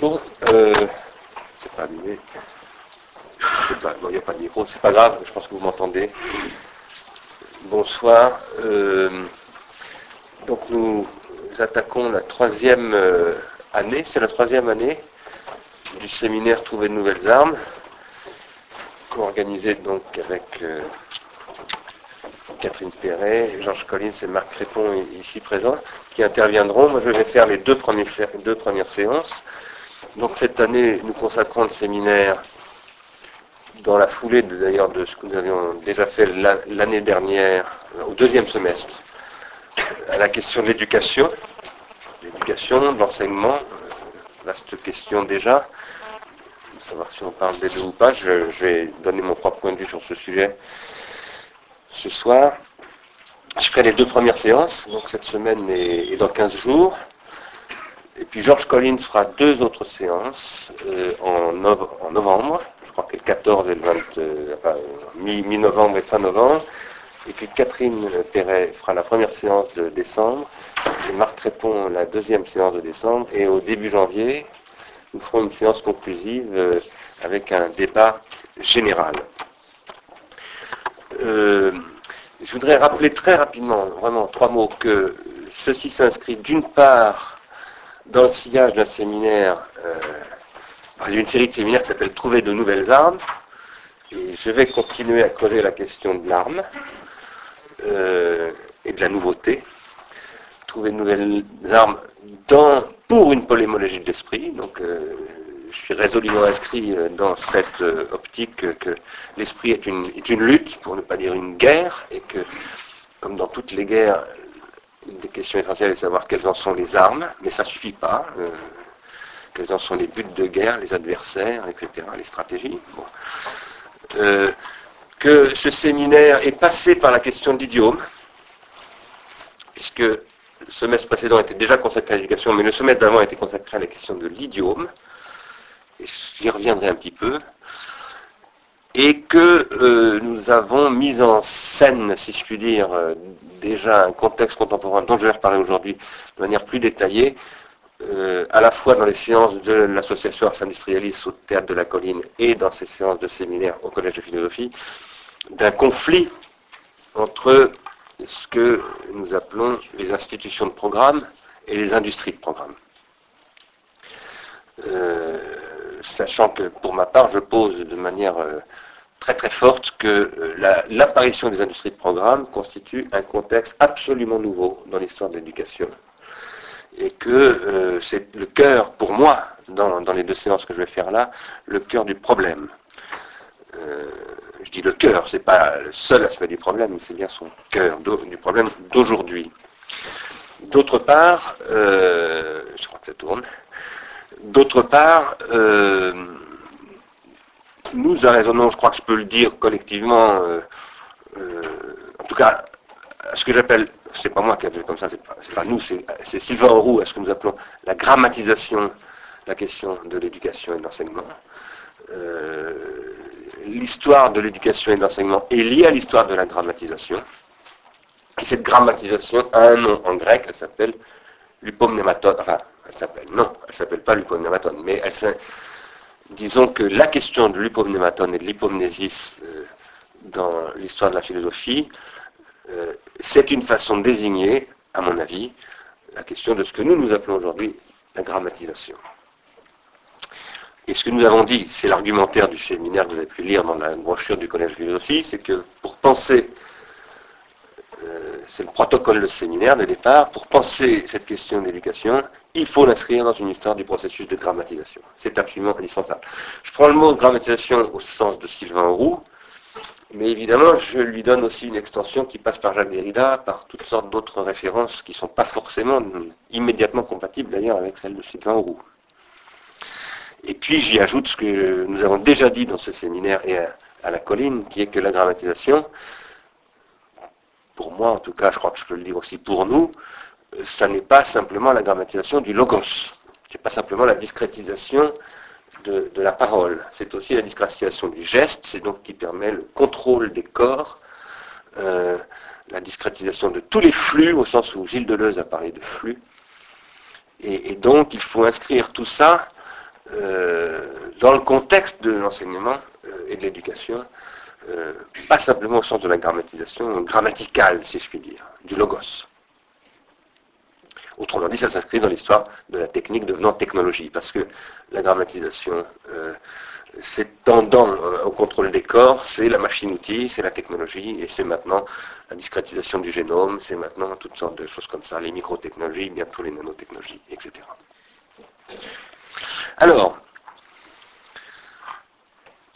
Bon, euh, c'est pas allumé. Il n'y a pas de micro, c'est pas grave, je pense que vous m'entendez. Bonsoir. euh, donc nous attaquons la troisième euh, année, c'est la troisième année du séminaire Trouver de nouvelles armes, co-organisé donc avec euh, Catherine Perret, Georges Collins et Marc Crépon ici présents, qui interviendront. Moi je vais faire les deux, deux premières séances. Donc cette année, nous consacrons le séminaire dans la foulée d'ailleurs de ce que nous avions déjà fait la- l'année dernière, euh, au deuxième semestre, à la question de l'éducation, l'éducation, de l'enseignement, euh, vaste question déjà, savoir si on parle des deux ou pas, je, je vais donner mon propre point de vue sur ce sujet ce soir. Je ferai les deux premières séances, donc cette semaine et, et dans 15 jours. Et puis Georges Collins fera deux autres séances euh, en, nov- en novembre, je crois que le 14 et le 20, euh, enfin, mi- mi-novembre et fin novembre. Et puis Catherine Perret fera la première séance de décembre, et Marc Répond la deuxième séance de décembre. Et au début janvier, nous ferons une séance conclusive euh, avec un débat général. Je voudrais rappeler très rapidement, vraiment trois mots, que ceci s'inscrit d'une part dans le sillage d'un séminaire, euh, d'une série de séminaires qui s'appelle Trouver de nouvelles armes. Et je vais continuer à creuser la question de l'arme euh, et de la nouveauté. Trouver de nouvelles armes pour une polémologie de l'esprit. Donc, euh, je suis résolument inscrit euh, dans cette optique que, l'esprit est une lutte, pour ne pas dire une guerre, et que, comme dans toutes les guerres, une des questions essentielles est de savoir quelles en sont les armes, mais ça ne suffit pas. euh, quels en sont les buts de guerre, les adversaires, etc., les stratégies. Euh, que ce séminaire est passé par la question de l'idiome, puisque le semestre précédent était déjà consacré à l'éducation, mais le semestre d'avant était consacré à la question de l'idiome, et j'y reviendrai un petit peu, et que euh, nous avons mis en scène, si je puis dire, euh, déjà un contexte contemporain dont je vais reparler aujourd'hui de manière plus détaillée, euh, à la fois dans les séances de l'association Ars Industrialis au Théâtre de la Colline et dans ces séances de séminaire au Collège de philosophie, d'un conflit entre ce que nous appelons les institutions de programme et les industries de programme. Sachant que pour ma part, je pose de manière euh, très très forte que euh, la- l'apparition des industries de programme constitue un contexte absolument nouveau dans l'histoire de l'éducation et que euh, c'est le cœur, pour moi, dans, les deux séances que je vais faire là, le cœur du problème. Je dis le cœur, c'est pas le seul aspect du problème, mais c'est bien son cœur du problème d'aujourd'hui. D'autre part, je crois que ça tourne. D'autre part, euh, nous raisonnons, je crois que je peux le dire collectivement, euh, euh, en tout cas, à ce que j'appelle, c'est pas moi qui appelle comme ça, c'est pas, pas nous, c'est, Sylvain Roux, à ce que nous appelons la grammatisation la question de l'éducation et de l'enseignement. L'histoire de l'éducation et de l'enseignement est liée à l'histoire de la grammatisation. Et cette grammatisation a un nom en grec, elle s'appelle l'upomnématone. Enfin, elle s'appelle, non, elle s'appelle pas l'upomnématone, mais disons que la question de l'upomnématone et de l'hypomnésis euh, dans l'histoire de la philosophie, euh, c'est une façon de désigner, à mon avis, la question de ce que nous nous appelons aujourd'hui la grammatisation. Et ce que nous avons dit, c'est l'argumentaire du séminaire que vous avez pu lire dans la brochure du Collège de philosophie, c'est que pour penser, euh, c'est le protocole de séminaire de départ, pour penser cette question d'éducation, il faut l'inscrire dans une histoire du processus de grammatisation. C'est absolument indispensable. Je prends le mot grammatisation au sens de Sylvain Roux, mais évidemment, je lui donne aussi une extension qui passe par Jacques Derrida, par toutes sortes d'autres références qui ne sont pas forcément immédiatement compatibles d'ailleurs avec celles de Sylvain Roux. Et puis j'y ajoute ce que nous avons déjà dit dans ce séminaire et à, la colline, qui est que la grammatisation, pour moi en tout cas, je crois que je peux le dire aussi pour nous, ça n'est pas simplement la grammatisation du logos. C'est pas simplement la discrétisation de, la parole. C'est aussi la discrétisation du geste, c'est donc qui permet le contrôle des corps, euh, la discrétisation de tous les flux, au sens où Gilles Deleuze a parlé de flux. Et, et donc il faut inscrire tout ça dans le contexte de l'enseignement et de l'éducation, pas simplement au sens de la grammatisation grammaticale, si je puis dire, du logos. Autrement dit, ça s'inscrit dans l'histoire de la technique devenant technologie, parce que la grammatisation, euh, c'est tendant euh, au contrôle des corps, c'est la machine-outil, c'est la technologie, et c'est maintenant la discrétisation du génome, c'est maintenant toutes sortes de choses comme ça, les microtechnologies, bientôt les nanotechnologies, etc. Alors,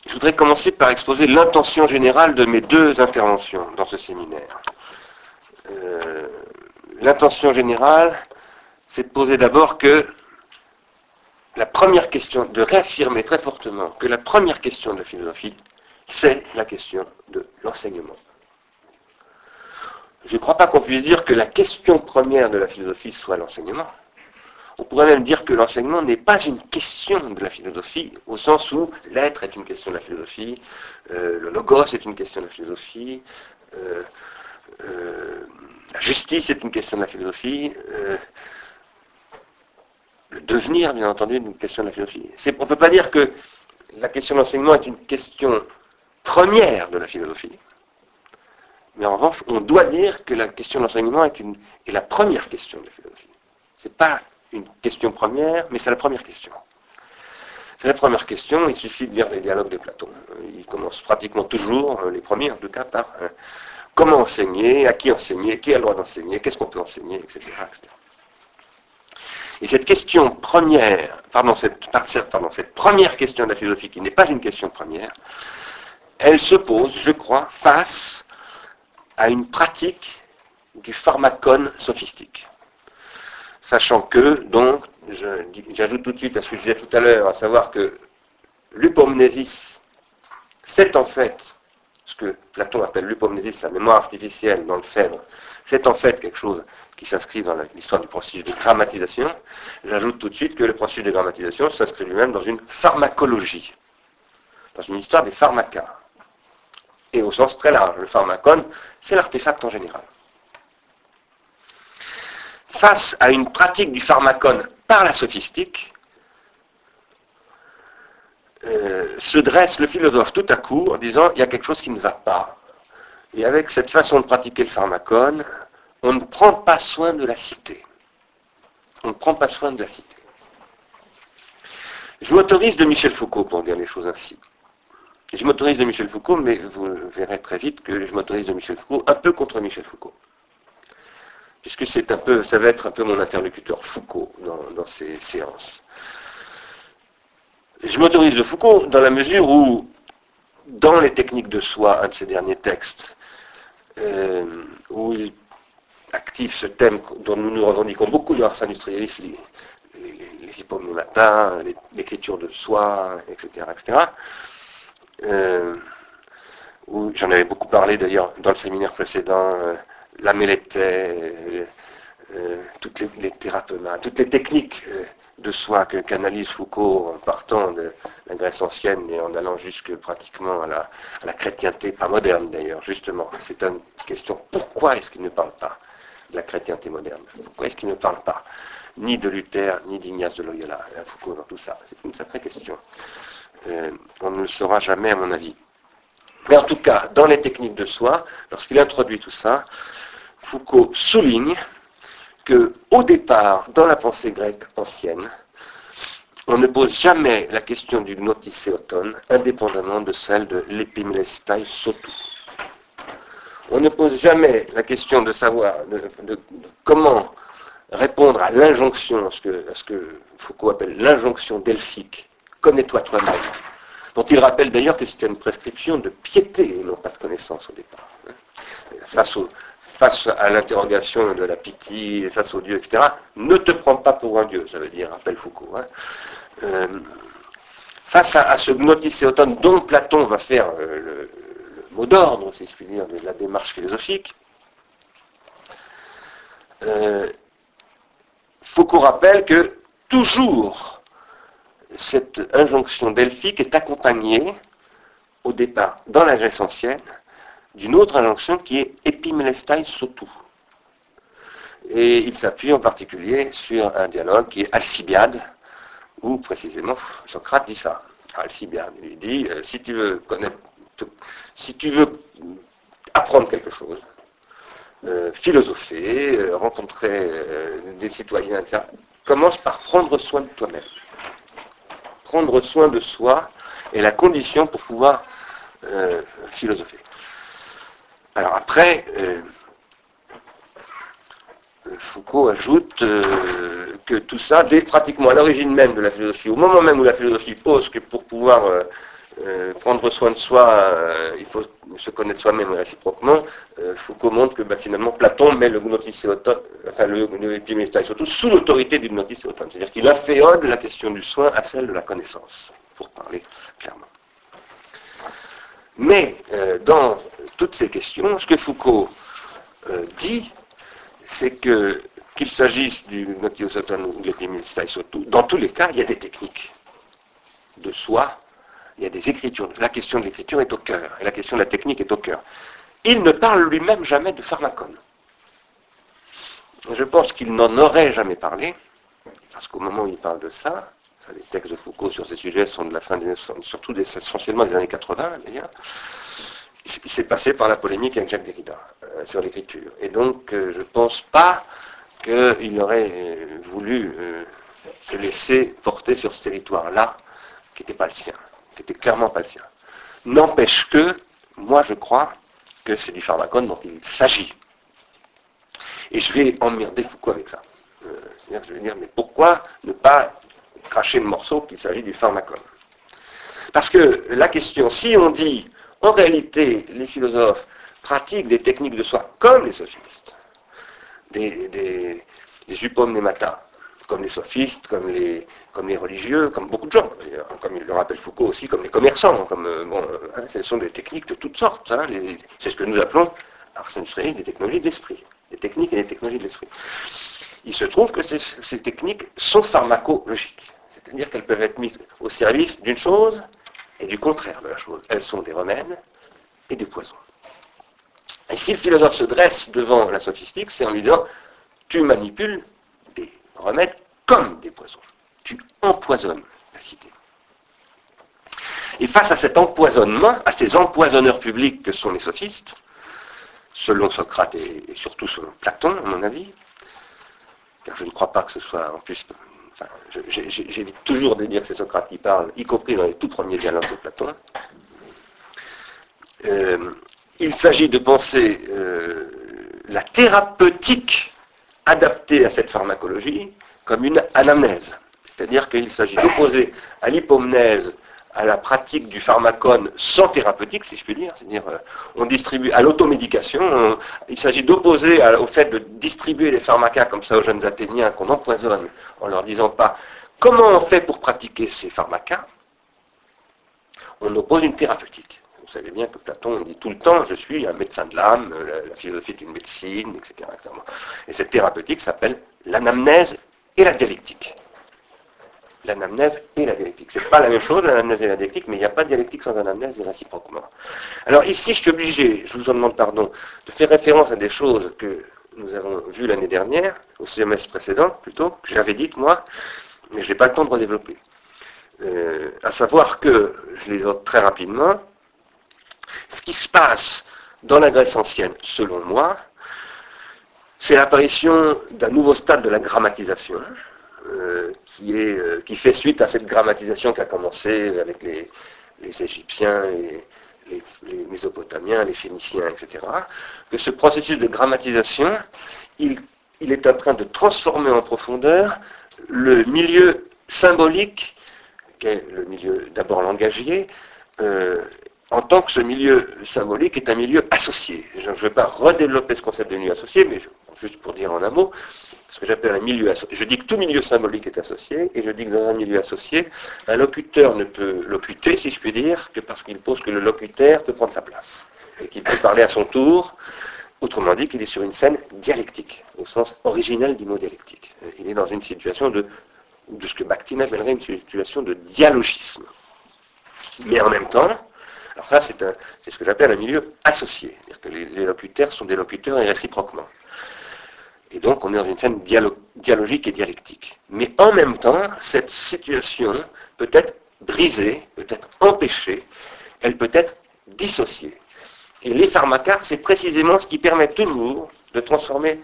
je voudrais commencer par exposer l'intention générale de mes deux interventions dans ce séminaire. Euh, l'intention générale, c'est de poser d'abord que la première question, de réaffirmer très fortement que la première question de la philosophie, c'est la question de l'enseignement. Je ne crois pas qu'on puisse dire que la question première de la philosophie soit l'enseignement. On pourrait même dire que l'enseignement n'est pas une question de la philosophie, au sens où l'être est une question de la philosophie, euh, le logos est une question de la philosophie, euh, euh, la justice est une question de la philosophie, le devenir, bien entendu, est une question de la philosophie. On ne peut pas dire que la question de l'enseignement est une question première de la philosophie. Mais en revanche, on doit dire que la question de l'enseignement est, est, la première question de la philosophie. Ce n'est pas une question première, mais c'est la première question. C'est la première question, il suffit de lire les dialogues de Platon. Il commence pratiquement toujours, les premiers en tout cas, par euh, comment enseigner, à qui enseigner, qui a le droit d'enseigner, qu'est-ce qu'on peut enseigner, etc. Et cette question première, pardon cette, première question de la philosophie, qui n'est pas une question première, elle se pose, je crois, face à une pratique du pharmacone sophistique. Sachant que, donc, j'ajoute tout de suite à ce que je disais tout à l'heure, à savoir que l'upomnésis, c'est en fait ce que Platon appelle l'upomnésis, la mémoire artificielle dans le Phèdre, c'est en fait quelque chose qui s'inscrit dans l'histoire du processus de grammatisation. J'ajoute tout de suite que le processus de grammatisation s'inscrit lui-même dans une pharmacologie, dans une histoire des pharmacas. Et au sens très large, le pharmacone, c'est l'artefact en général. Face à une pratique du pharmacone par la sophistique, euh, se dresse le philosophe tout à coup en disant il y a quelque chose qui ne va pas. Et avec cette façon de pratiquer le pharmacone, on ne prend pas soin de la cité. On ne prend pas soin de la cité. Je m'autorise de Michel Foucault pour dire les choses ainsi. Je m'autorise de Michel Foucault, mais vous verrez très vite que je m'autorise de Michel Foucault un peu contre Michel Foucault. Puisque c'est un peu, ça va être un peu mon interlocuteur Foucault dans, dans ces séances. Je m'autorise de Foucault dans la mesure où, dans les techniques de soi, un de ses derniers textes, euh, où il active ce thème dont nous nous revendiquons beaucoup dans l'art industrialiste, les, les, l'écriture de soi, etc. etc. Euh, où j'en avais beaucoup parlé d'ailleurs dans le séminaire précédent, euh, la euh, toutes les, les toutes les techniques de soi que qu'analyse Foucault en partant de la Grèce ancienne et en allant jusque pratiquement à la, la chrétienté, pas moderne d'ailleurs, justement. C'est une question, pourquoi est-ce qu'il ne parle pas de la chrétienté moderne? Pourquoi est-ce qu'il ne parle pas ni de Luther, ni d'Ignace de Loyola, hein, Foucault dans tout ça? C'est une sacrée question. Euh, on ne le saura jamais à mon avis. Mais en tout cas, dans les techniques de soi, lorsqu'il introduit tout ça, Foucault souligne que, au départ, dans la pensée grecque ancienne, on ne pose jamais la question du noticéotone indépendamment de celle de l'épimélestai sotou. On ne pose jamais la question de savoir de, comment répondre à l'injonction, ce que, ce que Foucault appelle l'injonction delphique, connais-toi toi-même, dont il rappelle d'ailleurs que c'était une prescription de piété et non pas de connaissance au départ. Face au, face à l'interrogation de la pitié, face au Dieu, etc., ne te prends pas pour un Dieu, ça veut dire, rappelle Foucault. Hein. Euh, face à, ce gnoticéotone dont Platon va faire euh, le, mot d'ordre, si je puis dire, de la démarche philosophique, euh, Foucault rappelle que toujours cette injonction delphique est accompagnée, au départ, dans la Grèce ancienne, d'une autre injonction qui est epimelestai sotou. Et il s'appuie en particulier sur un dialogue qui est Alcibiade, où précisément Socrate dit ça. Alcibiade il dit, euh, si tu veux connaître, si tu veux apprendre quelque chose, euh, philosopher, euh, rencontrer des citoyens, etc., commence par prendre soin de toi-même. Prendre soin de soi est la condition pour pouvoir philosopher. Alors après, Foucault ajoute euh, que tout ça, dès pratiquement à l'origine même de la philosophie, au moment même où la philosophie pose que pour pouvoir euh, euh, prendre soin de soi, il faut se connaître soi-même réciproquement, Foucault montre que bah, finalement Platon met le enfin le, le sous l'autorité du gnotisséoton. C'est-à-dire qu'il inféode la question du soin à celle de la connaissance, pour parler clairement. Mais dans toutes ces questions, ce que Foucault dit, c'est que qu'il s'agisse du Satan ou de dans tous les cas, il y a des techniques de soi, il y a des écritures. La question de l'écriture est au cœur, et la question de la technique est au cœur. Il ne parle lui-même jamais de pharmacone. Je pense qu'il n'en aurait jamais parlé, parce qu'au moment où il parle de ça, les textes de Foucault sur ces sujets sont de la fin des années, surtout essentiellement des années 80 d'ailleurs, il s'est passé par la polémique avec Jacques Derrida. Euh, sur l'écriture. Et donc, euh, je ne pense pas qu'il aurait euh, voulu se laisser porter sur ce territoire-là, qui n'était pas le sien, qui n'était clairement pas le sien. N'empêche que, moi je crois que c'est du pharmacone dont il s'agit. Et je vais emmerder Foucault avec ça. Je vais dire, mais pourquoi ne pas cracher le morceau qu'il s'agit du pharmacone Parce que la question, si on dit, en réalité, les philosophes pratiquent des techniques de soi, comme les sophistes, des, des, des comme les sophistes, comme les, religieux, comme beaucoup de gens, comme il le rappelle Foucault aussi, comme les commerçants, comme, euh, bon, hein, ce sont des techniques de toutes sortes. Hein, c'est ce que nous appelons, Arsène des technologies d'esprit, des techniques et des technologies de l'esprit. Il se trouve que ces, techniques sont pharmacologiques, c'est-à-dire qu'elles peuvent être mises au service d'une chose et du contraire de la chose. Elles sont des remèdes et des poisons. Et si le philosophe se dresse devant la sophistique, c'est en lui disant, tu manipules des remèdes comme des poisons. Tu empoisonnes la cité. Et face à cet empoisonnement, à ces empoisonneurs publics que sont les sophistes, selon Socrate et, surtout selon Platon, à mon avis, je ne crois pas que ce soit en plus. J'évite toujours de dire que c'est Socrate qui parle, y compris dans les tout premiers dialogues de Platon. Euh, il s'agit de penser euh, la thérapeutique adaptée à cette pharmacologie comme une anamnèse. C'est-à-dire qu'il s'agit d'opposer à l'hypomnèse, à la pratique du pharmacone sans thérapeutique, si je puis dire, c'est-à-dire euh, on distribue à l'automédication, il s'agit d'opposer au fait de distribuer les pharmacas comme ça aux jeunes Athéniens qu'on empoisonne en leur disant pas comment on fait pour pratiquer ces pharmacas, on oppose une thérapeutique. Vous savez bien que Platon dit tout le temps, je suis un médecin de l'âme, la, philosophie est une médecine, etc., Et cette thérapeutique s'appelle l'anamnèse et la dialectique. L'anamnèse et la dialectique. C'est pas la même chose, l'anamnèse et la dialectique, mais il n'y a pas de dialectique sans anamnèse et réciproquement. Alors ici, je suis obligé, je vous en demande pardon, de faire référence à des choses que nous avons vues l'année dernière, au semestre précédent plutôt, que j'avais dites moi, mais je n'ai pas le temps de redévelopper. Euh, à savoir que, je les note très rapidement, ce qui se passe dans la Grèce ancienne, selon moi, c'est l'apparition d'un nouveau stade de la grammatisation, euh, euh, qui, fait suite à cette grammatisation qui a commencé avec les, Égyptiens, les, Mésopotamiens, les Phéniciens, etc. Que ce processus de grammatisation, il, est en train de transformer en profondeur le milieu symbolique, qui est le milieu d'abord langagier, euh, en tant que ce milieu symbolique est un milieu associé. Je ne vais pas redévelopper ce concept de milieu associé, mais juste pour dire en un mot, ce que j'appelle un milieu. Je dis que tout milieu symbolique est associé, et je dis que dans un milieu associé, un locuteur ne peut locuter, si je puis dire, que parce qu'il pose que le locuteur peut prendre sa place, et qu'il peut parler à son tour, autrement dit qu'il est sur une scène dialectique, au sens originel du mot dialectique. Il est dans une situation de, de ce que Bakhtin appellerait une situation de dialogisme. Mais en même temps, alors ça, c'est ce que j'appelle un milieu associé. C'est-à-dire que les, locuteurs sont des locuteurs et réciproquement. Et donc on est dans une scène dialogique et dialectique. Mais en même temps, cette situation peut être brisée, peut être empêchée, elle peut être dissociée. Et les pharmacas, c'est précisément ce qui permet toujours de transformer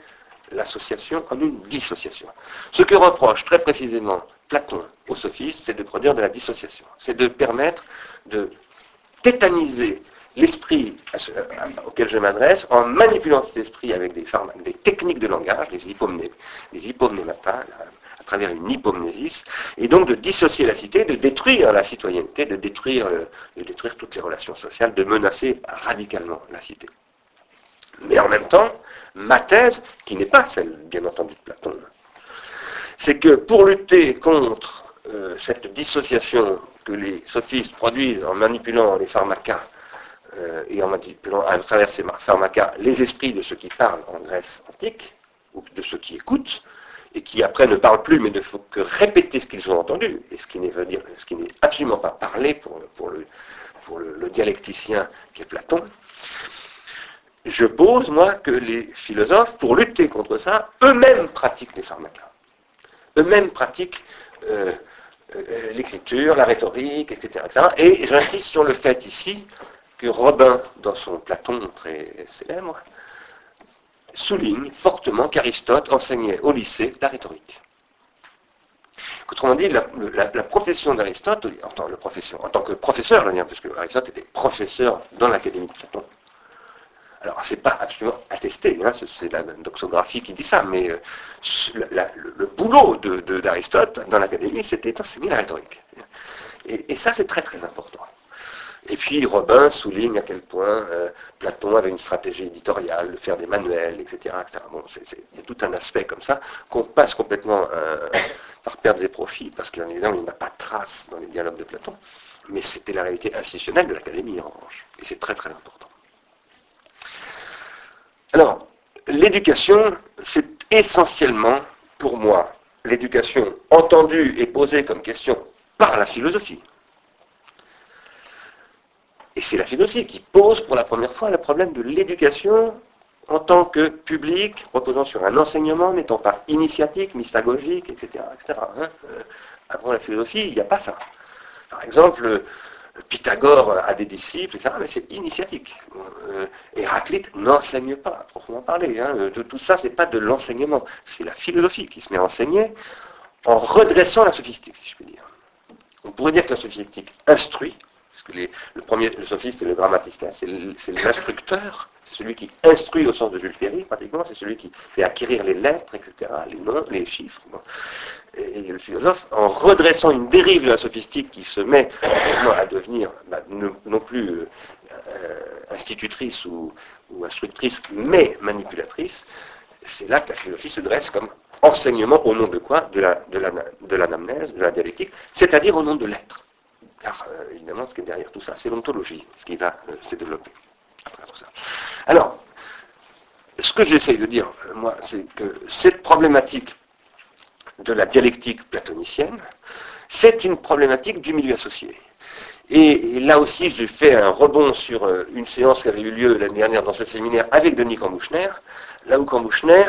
l'association en une dissociation. Ce que reproche très précisément Platon aux sophistes, c'est de produire de la dissociation. C'est de permettre de tétaniser l'esprit auquel je m'adresse en manipulant cet esprit avec des, techniques de langage, les hypomnées, les hypomnémata, à travers une hypomnésis, et donc de dissocier la cité, de détruire la citoyenneté, de détruire, euh, de détruire toutes les relations sociales, de menacer radicalement la cité. Mais en même temps, ma thèse, qui n'est pas celle, bien entendu, de Platon, c'est que pour lutter contre euh, cette dissociation que les sophistes produisent en manipulant les pharmacas euh, manipulant à travers ces pharmacas les esprits de ceux qui parlent en Grèce antique, ou de ceux qui écoutent, et qui après ne parlent plus, mais ne font que répéter ce qu'ils ont entendu, et ce qui n'est absolument pas le, pour le dialecticien qui est Platon, je pose, moi, que les philosophes, pour lutter contre ça, eux-mêmes pratiquent les pharmacas. Eux-mêmes pratiquent euh, euh, l'écriture, la rhétorique, etc. Et j'insiste sur le fait ici que Robin, dans son Platon très célèbre, souligne fortement qu'Aristote enseignait au lycée la rhétorique. Autrement dit, la, profession d'Aristote, en, tant que professeur, parce que Aristote était professeur dans l'Académie de Platon, alors, c'est pas absolument attesté, hein, c'est la doxographie qui dit ça, mais euh, le, boulot d'Aristote dans l'Académie, c'était d'enseigner la rhétorique. Et, ça, c'est très très important. Et puis Robin souligne à quel point euh, Platon avait une stratégie éditoriale, de faire des manuels, etc. Bon, il y a tout un aspect comme ça qu'on passe complètement euh, par perte des profits, parce qu'il il n'y a pas de trace dans les dialogues de Platon. Mais c'était la réalité institutionnelle de l'Académie, en revanche. Et c'est très très important. Alors, l'éducation, c'est essentiellement, pour moi, l'éducation entendue et posée comme question par la philosophie. Et c'est la philosophie qui pose pour la première fois le problème de l'éducation en tant que public, reposant sur un enseignement n'étant pas initiatique, mystagogique, etc. etc. Hein. Euh, avant la philosophie, il n'y a pas ça. Par exemple, Pythagore a des disciples, etc., mais c'est initiatique. Euh, Héraclite n'enseigne pas, à proprement parler. Hein. De tout ça, c'est pas de l'enseignement, c'est la philosophie qui se met à enseigner en redressant la sophistique, si je puis dire. On pourrait dire que la sophistique instruit, parce que le premier, le sophiste et le grammaticien, c'est l'instructeur, c'est celui qui instruit au sens de Jules Ferry, pratiquement, c'est celui qui fait acquérir les lettres, etc., les noms, les chiffres et le philosophe, en redressant une dérive de la sophistique qui se met à devenir bah, non plus euh, institutrice ou, instructrice, mais manipulatrice, c'est là que la philosophie se dresse comme enseignement au nom de quoi? De l'anamnèse, de, de la dialectique, c'est-à-dire au nom de l'être. Car euh, évidemment, ce qui est derrière tout ça, c'est l'ontologie, ce qui va euh, se développer. Alors, ce que j'essaye de dire, moi, c'est que cette problématique de la dialectique platonicienne, c'est une problématique du milieu associé. Et, là aussi, j'ai fait un rebond sur euh, une séance qui avait eu lieu l'année dernière dans ce séminaire avec Denis Cambouchner, là où Cambouchner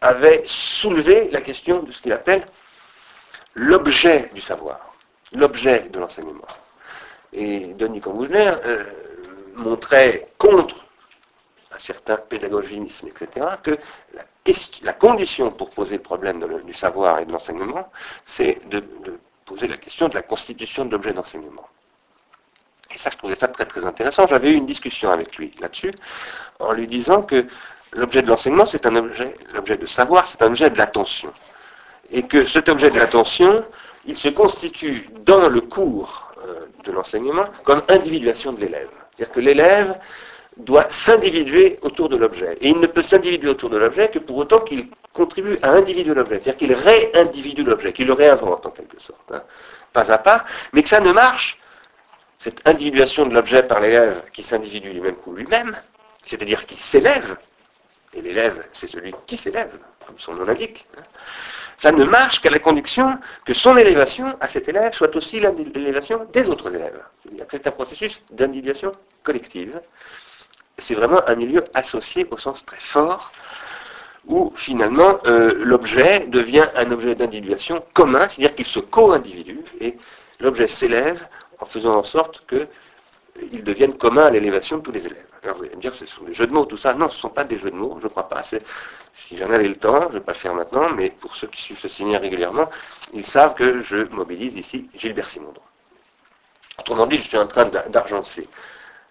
avait soulevé la question de ce qu'il appelle l'objet du savoir, l'objet de l'enseignement. Et Denis Cambouchner euh, montrait contre un certain pédagogisme, etc., que la la condition pour poser le problème du savoir et de l'enseignement, c'est de, poser la question de la constitution de l'objet d'enseignement. Et ça, je trouvais ça très très intéressant. J'avais eu une discussion avec lui là-dessus, en lui disant que l'objet de l'enseignement, c'est un objet, l'objet de savoir, c'est un objet de l'attention. Et que cet objet de l'attention, il se constitue dans le cours euh, de l'enseignement comme individuation de l'élève. C'est-à-dire que l'élève doit s'individuer autour de l'objet. Et il ne peut s'individuer autour de l'objet que pour autant qu'il contribue à individuer l'objet, c'est-à-dire qu'il réindividue l'objet, qu'il le réinvente en quelque sorte, hein. pas à pas, mais que ça ne marche, cette individuation de l'objet par l'élève qui s'individue lui-même pour lui-même, c'est-à-dire qui s'élève, et l'élève c'est celui qui s'élève, comme son nom l'indique, hein. Ça ne marche qu'à la condition que son élévation à cet élève soit aussi l'élévation des autres élèves. C'est un processus d'individuation collective c'est vraiment un milieu associé au sens très fort où finalement euh, l'objet devient un objet d'individuation commun, c'est-à-dire qu'il se co-individue, et l'objet s'élève en faisant en sorte qu'il devienne commun à l'élévation de tous les élèves. Alors vous allez me dire, ce sont des jeux de mots, tout ça. Non, ce ne sont pas des jeux de mots, je ne crois pas. Si j'en avais le temps, je ne vais pas le faire maintenant, mais pour ceux qui suivent ce séminaire régulièrement, ils savent que je mobilise ici Gilbert Simondon. Autrement dit, je suis en train d'argencer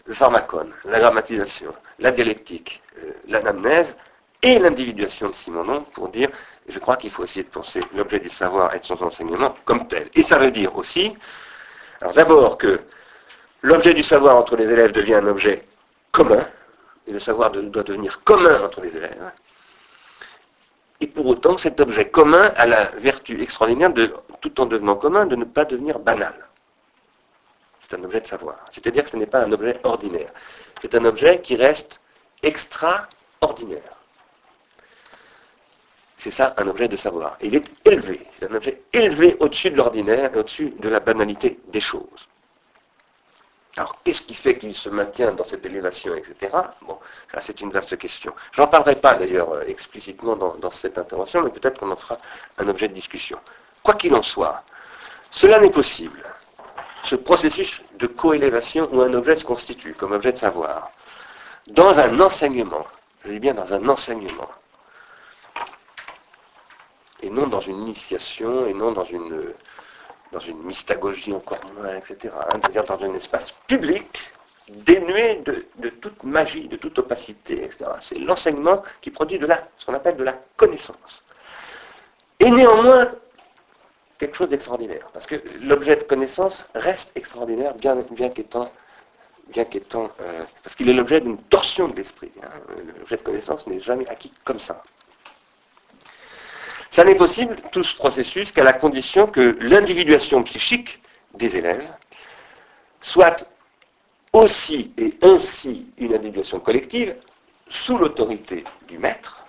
le pharmacone, la grammatisation, la dialectique, euh, l'anamnèse et l'individuation de Simondon pour dire, je crois qu'il faut essayer de penser l'objet du savoir et de son enseignement comme tel. Et ça veut dire aussi, alors d'abord que l'objet du savoir entre les élèves devient un objet commun, et le savoir doit devenir commun entre les élèves. Et pour autant, cet objet commun a la vertu extraordinaire, de, tout en devenant commun, de ne pas devenir banal. C'est un objet de savoir. C'est-à-dire que ce n'est pas un objet ordinaire. C'est un objet qui reste extraordinaire. C'est ça un objet de savoir. il est élevé. C'est un objet élevé au-dessus de l'ordinaire et au-dessus de la banalité des choses. Alors, qu'est-ce qui fait qu'il se maintient dans cette élévation, etc. Bon, ça c'est une vaste question. Je n'en parlerai pas d'ailleurs euh, explicitement dans, dans, cette intervention, mais peut-être qu'on en fera un objet de discussion. Quoi qu'il en soit, cela n'est possible. Ce processus de coélévation où un objet se constitue comme objet de savoir, dans un enseignement, je dis bien dans un enseignement, et non dans une initiation, et non dans une, dans une mystagogie encore moins, etc. C'est-à-dire dans un espace public dénué de, toute magie, de toute opacité, etc. C'est l'enseignement qui produit de la, ce qu'on appelle de la connaissance. Et néanmoins, quelque chose d'extraordinaire, parce que l'objet de connaissance reste extraordinaire, bien, qu'étant, bien qu'étant, euh, parce qu'il est l'objet d'une torsion de l'esprit. Hein. L'objet de connaissance n'est jamais acquis comme ça. Ça n'est possible, tout ce processus, qu'à la condition que l'individuation psychique des élèves soit aussi et ainsi une individuation collective sous l'autorité du maître,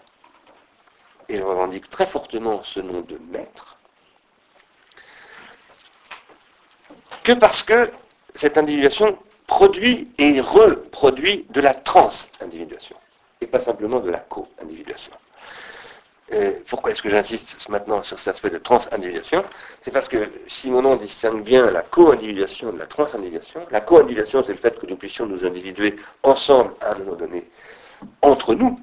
et je revendique très fortement ce nom de maître, que parce que cette individuation produit et reproduit de la trans-individuation, et pas simplement de la co-individuation. Euh, pourquoi est-ce que j'insiste maintenant sur cet aspect de trans-individuation C'est parce que si mon nom distingue bien la co-individuation de la trans-individuation, la co-individuation c'est le fait que nous puissions nous individuer ensemble à un moment donné, entre nous.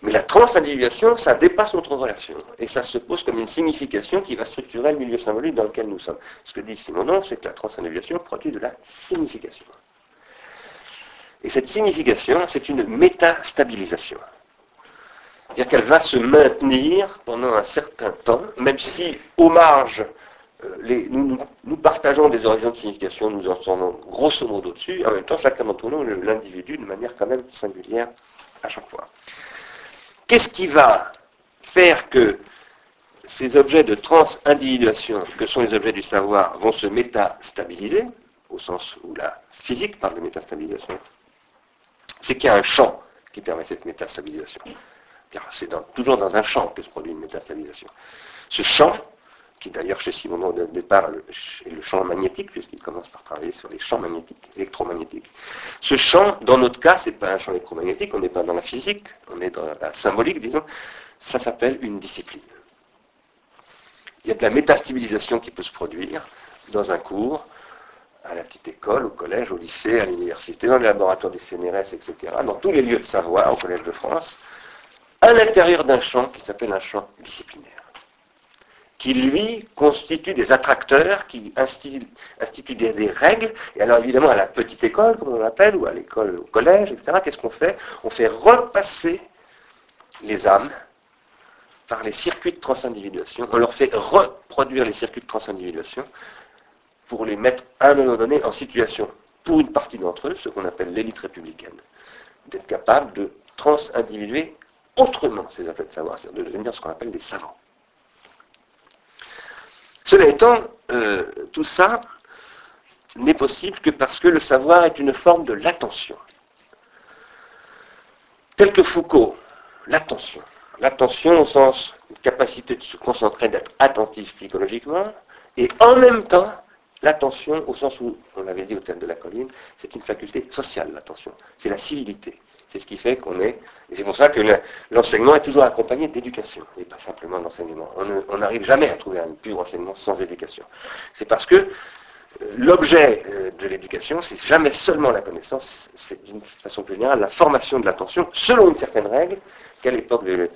Mais la trans-individuation, ça dépasse notre relation. Et ça se pose comme une signification qui va structurer le milieu symbolique dans lequel nous sommes. Ce que dit Simonon, c'est que la trans-individuation produit de la signification. Et cette signification, c'est une métastabilisation. C'est-à-dire qu'elle va se maintenir pendant un certain temps, même si au marge, euh, nous, partageons des horizons de signification, nous en sommes grosso modo dessus, en même temps chacun d'entre nous l'individu de manière quand même singulière à chaque fois. Qu'est-ce qui va faire que ces objets de trans-individuation, que sont les objets du savoir, vont se métastabiliser, au sens où la physique parle de métastabilisation, c'est qu'il y a un champ qui permet cette métastabilisation car c'est toujours dans un champ que se produit une métastabilisation. Ce champ, qui d'ailleurs chez Simon au départ est le champ magnétique, puisqu'il commence par travailler sur les champs magnétiques, électromagnétiques. Ce champ, dans notre cas, ce n'est pas un champ électromagnétique, on n'est pas dans la physique, on est dans la symbolique, disons, ça s'appelle une discipline. Il y a de la métastabilisation qui peut se produire dans un cours, à la petite école, au collège, au lycée, à l'université, dans les laboratoires du CNRS, etc., dans tous les lieux de savoir, au Collège de France, à l'intérieur d'un champ qui s'appelle un champ disciplinaire, qui lui constitue des attracteurs, qui institue, des, règles, et alors évidemment à la petite école, comme on l'appelle, ou à l'école, au collège, etc., qu'est-ce qu'on fait? On fait repasser les âmes par les circuits de transindividuation, on leur fait reproduire les circuits de transindividuation pour les mettre à un moment donné en situation, pour une partie d'entre eux, ce qu'on appelle l'élite républicaine, d'être capable de transindividuer autrement ces affaires de savoir, c'est-à-dire de devenir ce qu'on appelle des savants. Cela étant, euh, tout ça n'est possible que parce que le savoir est une forme de l'attention. Tel que Foucault, l'attention. L'attention au sens de capacité de se concentrer, d'être attentif psychologiquement, et en même temps, l'attention au sens où, on l'avait dit au thème de la colline, c'est une faculté sociale, l'attention. C'est la civilité C'est ce qui fait qu'on est... Et c'est pour ça que l'enseignement est toujours accompagné d'éducation, et pas simplement d'enseignement. On n'arrive jamais à trouver un pur enseignement sans éducation. C'est parce que euh, l'objet euh, de l'éducation, c'est jamais seulement la connaissance, c'est d'une façon plus générale la formation de l'attention selon une certaine règle qu'à l'époque de,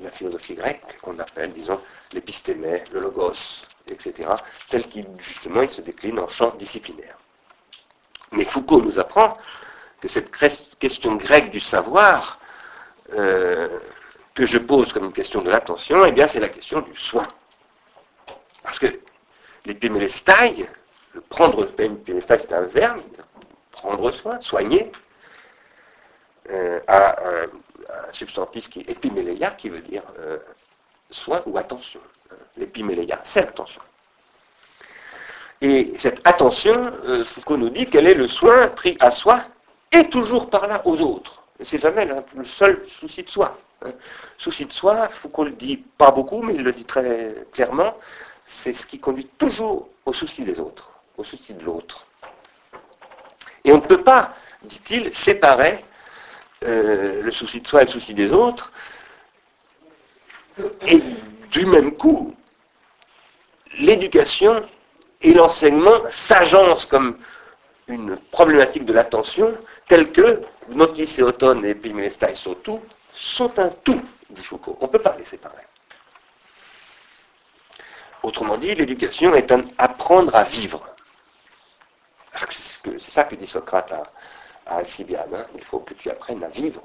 la philosophie grecque, qu'on appelle, disons, l'épistémé, le logos, etc., tel qu'il, justement, il se décline en champ disciplinaire. Mais Foucault nous apprend que cette question grecque du savoir, euh, que je pose comme une question de l'attention, eh bien c'est la question du soin. Parce que l'épimélestai, le prendre, l'épimélestai c'est un verbe, prendre soin, soigner, euh, a un, substantif qui est épiméléia, qui veut dire euh, soin ou attention. L'épiméléia, c'est l'attention. Et cette attention, euh, Foucault nous dit qu'elle est le soin pris à soi et toujours par là aux autres. C'est jamais le seul souci de soi. Hein. Souci de soi, Foucault le dit pas beaucoup, mais il le dit très clairement, c'est ce qui conduit toujours au souci des autres, au souci de l'autre. Et on ne peut pas, dit-il, séparer euh, le souci de soi et le souci des autres, et du même coup, l'éducation et l'enseignement s'agencent comme une problématique de l'attention telle que Notice et et Pimestai sont tout, sont un tout, dit Foucault. On ne peut pas les séparer. Autrement dit, l'éducation est un apprendre à vivre. C'est ça que dit Socrate à, Alcibiade. Hein. Il faut que tu apprennes à vivre.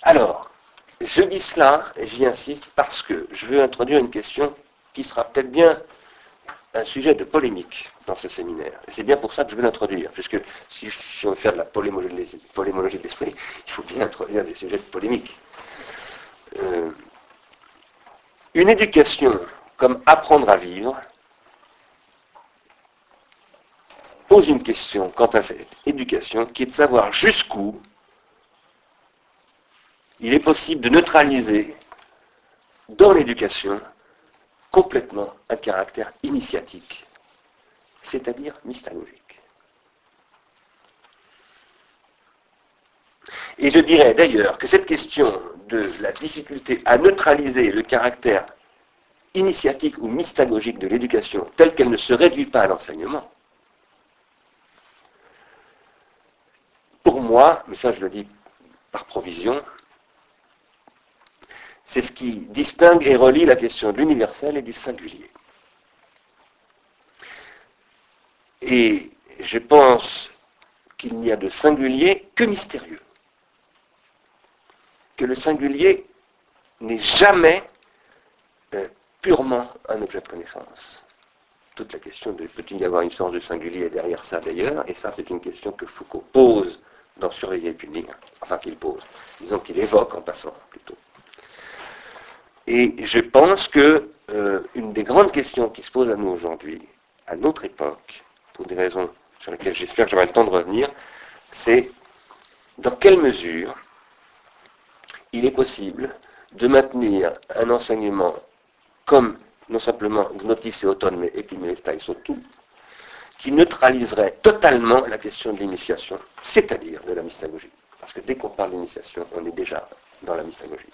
Alors, je dis cela, et j'y insiste, parce que je veux introduire une question qui sera peut-être bien un sujet de polémique dans ce séminaire. Et c'est bien pour ça que je veux l'introduire, puisque si, on veut faire de la polémologie de l'esprit, il faut bien introduire des sujets de polémique. Euh, une éducation comme apprendre à vivre pose une question quant à cette éducation qui est de savoir jusqu'où il est possible de neutraliser dans l'éducation complètement un caractère initiatique, c'est-à-dire mystagogique. Et je dirais d'ailleurs que cette question de la difficulté à neutraliser le caractère initiatique ou mystagogique de l'éducation, telle qu'elle ne se réduit pas à l'enseignement, pour moi, mais ça je le dis par provision, c'est ce qui distingue et relie la question de l'universel et du singulier. Et je pense qu'il n'y a de singulier que mystérieux. Que le singulier n'est jamais euh, purement un objet de connaissance. Toute la question de peut-il y avoir une sorte de singulier derrière ça d'ailleurs, et ça c'est une question que Foucault pose dans Surveiller et punir, enfin qu'il pose, disons qu'il évoque en passant plutôt. Et je pense que euh, une des grandes questions qui se posent à nous aujourd'hui, à notre époque, pour des raisons sur lesquelles j'espère que j'aurai le temps de revenir, c'est dans quelle mesure il est possible de maintenir un enseignement comme non simplement Gnotis et Automne, mais Epimélestai surtout, qui neutraliserait totalement la question de l'initiation, c'est-à-dire de la mystagogie. Parce que dès qu'on parle d'initiation, on est déjà dans la mystagogie.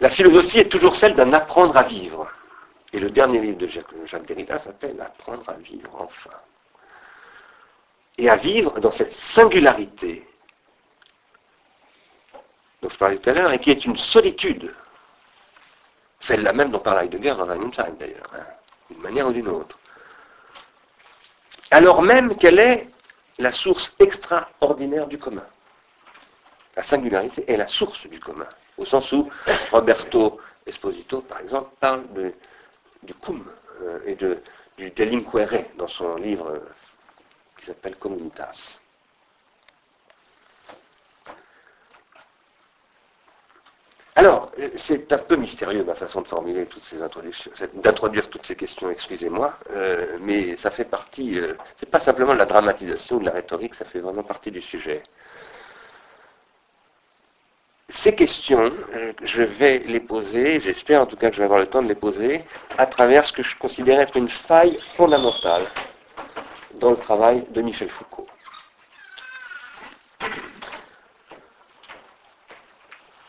La philosophie est toujours celle d'un apprendre à vivre. Et le dernier livre de Jacques Derrida s'appelle Apprendre à vivre enfin. Et à vivre dans cette singularité dont je parlais tout à l'heure, et qui est une solitude. Celle-là même dont parle Heidegger dans Einstein d'ailleurs, hein, d'une manière ou d'une autre. Alors même qu'elle est la source extraordinaire du commun. La singularité est la source du commun. Au sens où Roberto Esposito, par exemple, parle du cum euh, et de, du delinquere dans son livre euh, qui s'appelle Communitas. Alors, euh, c'est un peu mystérieux ma façon de formuler toutes ces introductions, d'introduire toutes ces questions, excusez-moi, mais ça fait partie, c'est pas simplement de la dramatisation ou de la rhétorique, ça fait vraiment partie du sujet. Ces questions, euh, je vais les poser, j'espère en tout cas que je vais avoir le temps de les poser, à travers ce que je considère être une faille fondamentale dans le travail de Michel Foucault.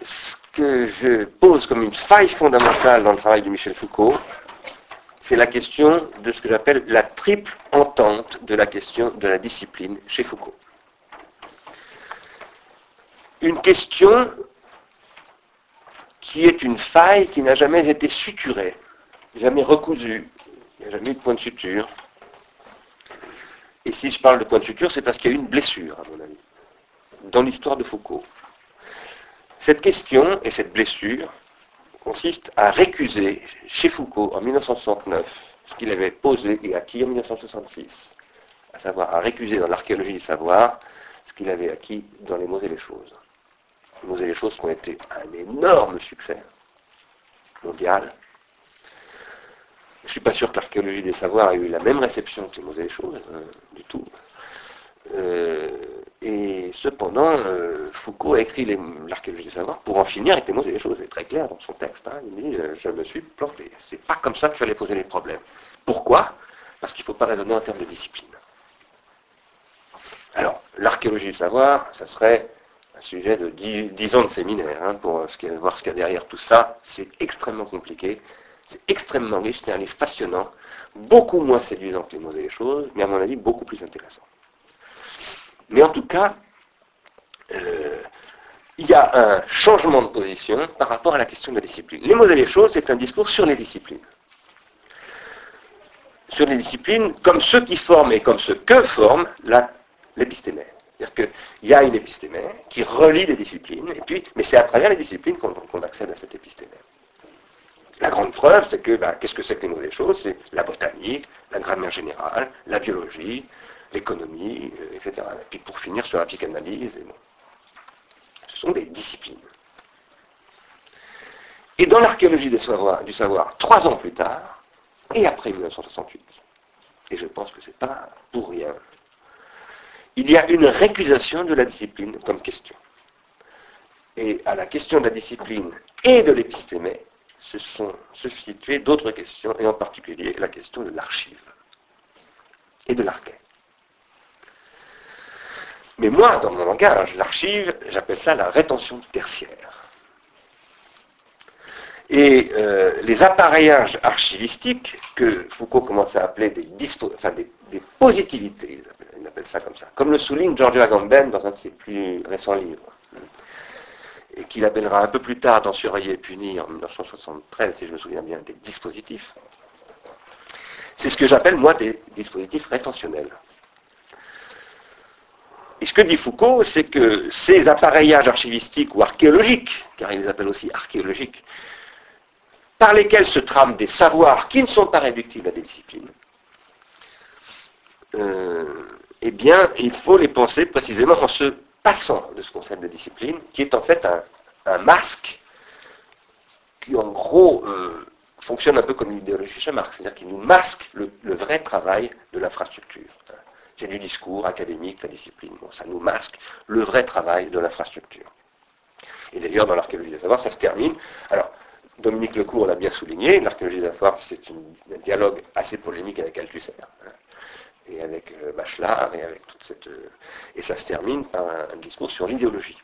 Ce que je pose comme une faille fondamentale dans le travail de Michel Foucault, c'est la question de ce que j'appelle la triple entente de la question de la discipline chez Foucault. Une question qui est une faille qui n'a jamais été suturée, jamais recousue, il n'y a jamais eu de point de suture. Et si je parle de point de suture, c'est parce qu'il y a eu une blessure, à mon avis, dans l'histoire de Foucault. Cette question et cette blessure consistent à récuser chez Foucault en 1969 ce qu'il avait posé et acquis en 1966, à savoir à récuser dans l'archéologie du savoir ce qu'il avait acquis dans les mots et les choses et les choses qui ont été un énorme succès mondial. Je ne suis pas sûr que l'archéologie des savoirs ait eu la même réception que les les choses, hein, du tout. Euh, et cependant, euh, Foucault a écrit l'archéologie des savoirs pour en finir avec les les choses. C'est très clair dans son texte. Hein. il dit euh, Je me suis planté. C'est pas comme ça que tu allais poser les problèmes. Pourquoi? Parce qu'il ne faut pas raisonner en termes de discipline. Alors, l'archéologie du savoir, ça serait un sujet de 10, ans de séminaire hein, pour voir ce qu'il y a derrière tout ça. C'est extrêmement compliqué, c'est extrêmement riche, c'est un livre passionnant, beaucoup moins séduisant que les mots et les choses, mais à mon avis beaucoup plus intéressant. Mais en tout cas, euh, il y a un changement de position par rapport à la question de la discipline. Les mots et les choses, c'est un discours sur les disciplines. Sur les disciplines comme ceux qui forment et comme ceux que forment l'épistémère. C'est-à-dire qu'il y a une épistémère qui relie les disciplines, et puis, mais c'est à travers les disciplines qu'on accède à cette épistémère. La grande preuve, c'est que, bah, qu'est-ce que c'est que les nouvelles choses? C'est la botanique, la grammaire générale, la biologie, l'économie, euh, etc. Et puis pour finir sur la psychanalyse, ce sont des disciplines. Et dans l'archéologie du savoir, du savoir, trois ans plus tard, et après 1968, et je pense que ce n'est pas pour rien il y a une récusation de la discipline comme question. Et à la question de la discipline et de l'épistémé se sont substituées d'autres questions, et en particulier la question de l'archive et de l'archet. Mais moi, dans mon langage, l'archive, j'appelle ça la rétention tertiaire. Et euh, les appareillages archivistiques, que Foucault commence à appeler des, des positivités, Comme le souligne Giorgio Agamben dans un de ses plus récents livres, et qu'il appellera un peu plus tard dans Surveiller et punir en 1973, si je me souviens bien, des dispositifs. C'est ce que j'appelle, moi, des dispositifs rétentionnels. Et ce que dit Foucault, c'est que ces appareillages archivistiques ou archéologiques, car il les appelle aussi archéologiques, par lesquels se trament des savoirs qui ne sont pas réductibles à des disciplines, euh, eh bien, il faut les penser précisément en se passant de ce concept de discipline, qui est en fait un, masque qui, en gros, euh, fonctionne un peu comme l'idéologie chez Marx, c'est-à-dire qu'il nous masque le, vrai travail de l'infrastructure. C'est du discours académique, la discipline. ça nous masque le vrai travail de l'infrastructure. Et d'ailleurs, dans l'archéologie des savoirs, ça se termine. Alors, Dominique Lecourt l'a bien souligné, l'archéologie des savoirs, c'est un dialogue assez polémique avec Althusser. Et avec euh, Bachelard et avec toute cette. Euh, et ça se termine par un, discours sur l'idéologie.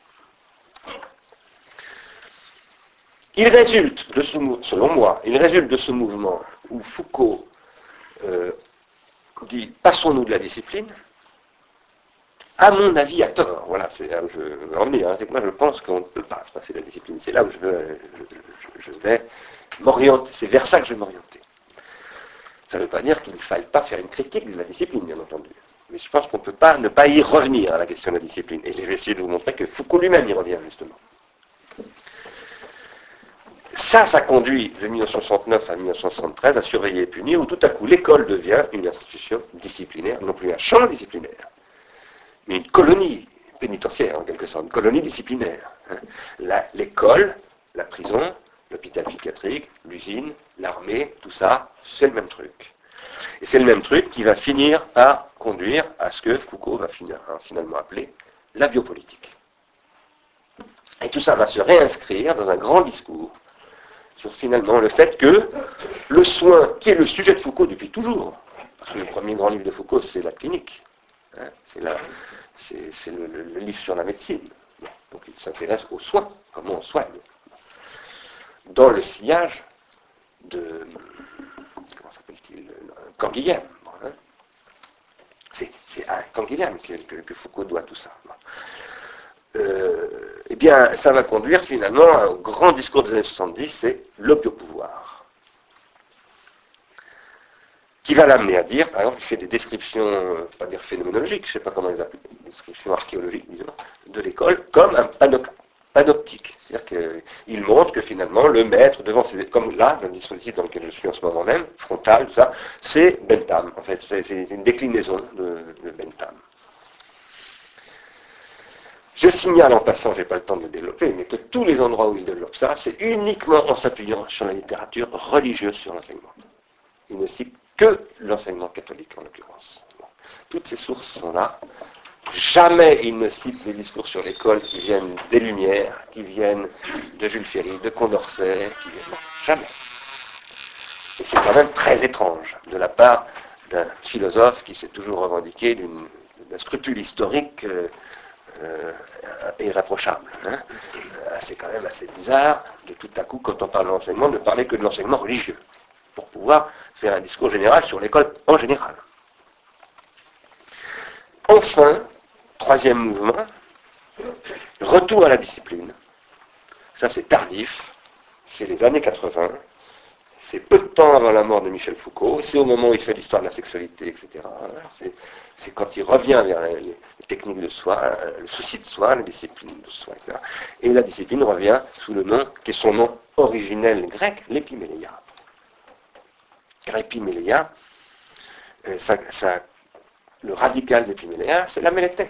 Il résulte de ce selon moi, il résulte de ce mouvement où Foucault euh, dit passons-nous de la discipline, à mon avis à tort. Voilà, c'est là où je veux en venir. Hein. c'est que moi je pense qu'on ne peut pas se passer de la discipline. C'est là où je vais m'orienter. C'est vers ça que je vais m'orienter. Ça ne veut pas dire qu'il ne faille pas faire une critique de la discipline, bien entendu. Mais je pense qu'on ne peut pas ne pas y revenir à la question de la discipline. Et je vais essayer de vous montrer que Foucault lui-même y revient, justement. Ça, ça conduit de 1969 à 1973 à surveiller et punir, où tout à coup l'école devient une institution disciplinaire, non plus un champ disciplinaire, mais une colonie pénitentiaire en quelque sorte, une colonie disciplinaire. Hein. L'école, la prison, l'hôpital psychiatrique, l'usine, l'armée, tout ça, c'est le même truc. Et c'est le même truc qui va finir par conduire à ce que Foucault va hein, finalement appeler la biopolitique. Et tout ça va se réinscrire dans un grand discours sur finalement le fait que le soin, qui est le sujet de Foucault depuis toujours, parce que le premier grand livre de Foucault, c'est la clinique, hein, c'est, le, livre sur la médecine. Donc il s'intéresse aux soins, comment on soigne. Dans le sillage de, comment s'appelle-t-il, Canguilhem. Hein. c'est, à Canguilhem que, Foucault doit tout ça. Euh, eh bien, ça va conduire finalement un grand discours des années 70, c'est l'opiopouvoir. Qui va l'amener à dire, par exemple, il fait des descriptions, euh, pas dire phénoménologiques, je ne sais pas comment les appeler, des descriptions archéologiques, disons, de l'école, comme un panoptique. C'est-à-dire qu'il montre que finalement, le maître, devant comme là, le dispositif dans lequel je suis en ce moment même, frontal, tout ça, c'est Bentham. En fait, c'est une déclinaison de, de Bentham. Je signale en passant, je n'ai pas le temps de le développer, mais que tous les endroits où il développe ça, c'est uniquement en s'appuyant sur la littérature religieuse sur l'enseignement. Il ne cite que l'enseignement catholique en l'occurrence. Toutes ces sources sont là. Jamais il ne cite les discours sur l'école qui viennent des Lumières, qui viennent de Jules Ferry, de Condorcet, qui viennent... Jamais. Et c'est quand même très étrange de la part d'un philosophe qui s'est toujours revendiqué d'un scrupule historique euh, euh, irréprochable. Hein. Euh, c'est quand même assez bizarre de tout à coup, quand on parle de ne parler que de l'enseignement religieux, pour pouvoir faire un discours général sur l'école en général. Enfin, troisième mouvement, retour à la discipline. Ça c'est tardif, c'est les années 80, c'est peu de temps avant la mort de Michel Foucault, c'est au moment où il fait l'histoire de la sexualité, etc. C'est quand il revient vers les, techniques de soi, le souci de soi, la discipline de soi, etc. Et la discipline revient sous le nom, qui est son nom originel grec, l'épiméléia. Car épiméléia, euh, le radical d'épiméléia, c'est la mélété.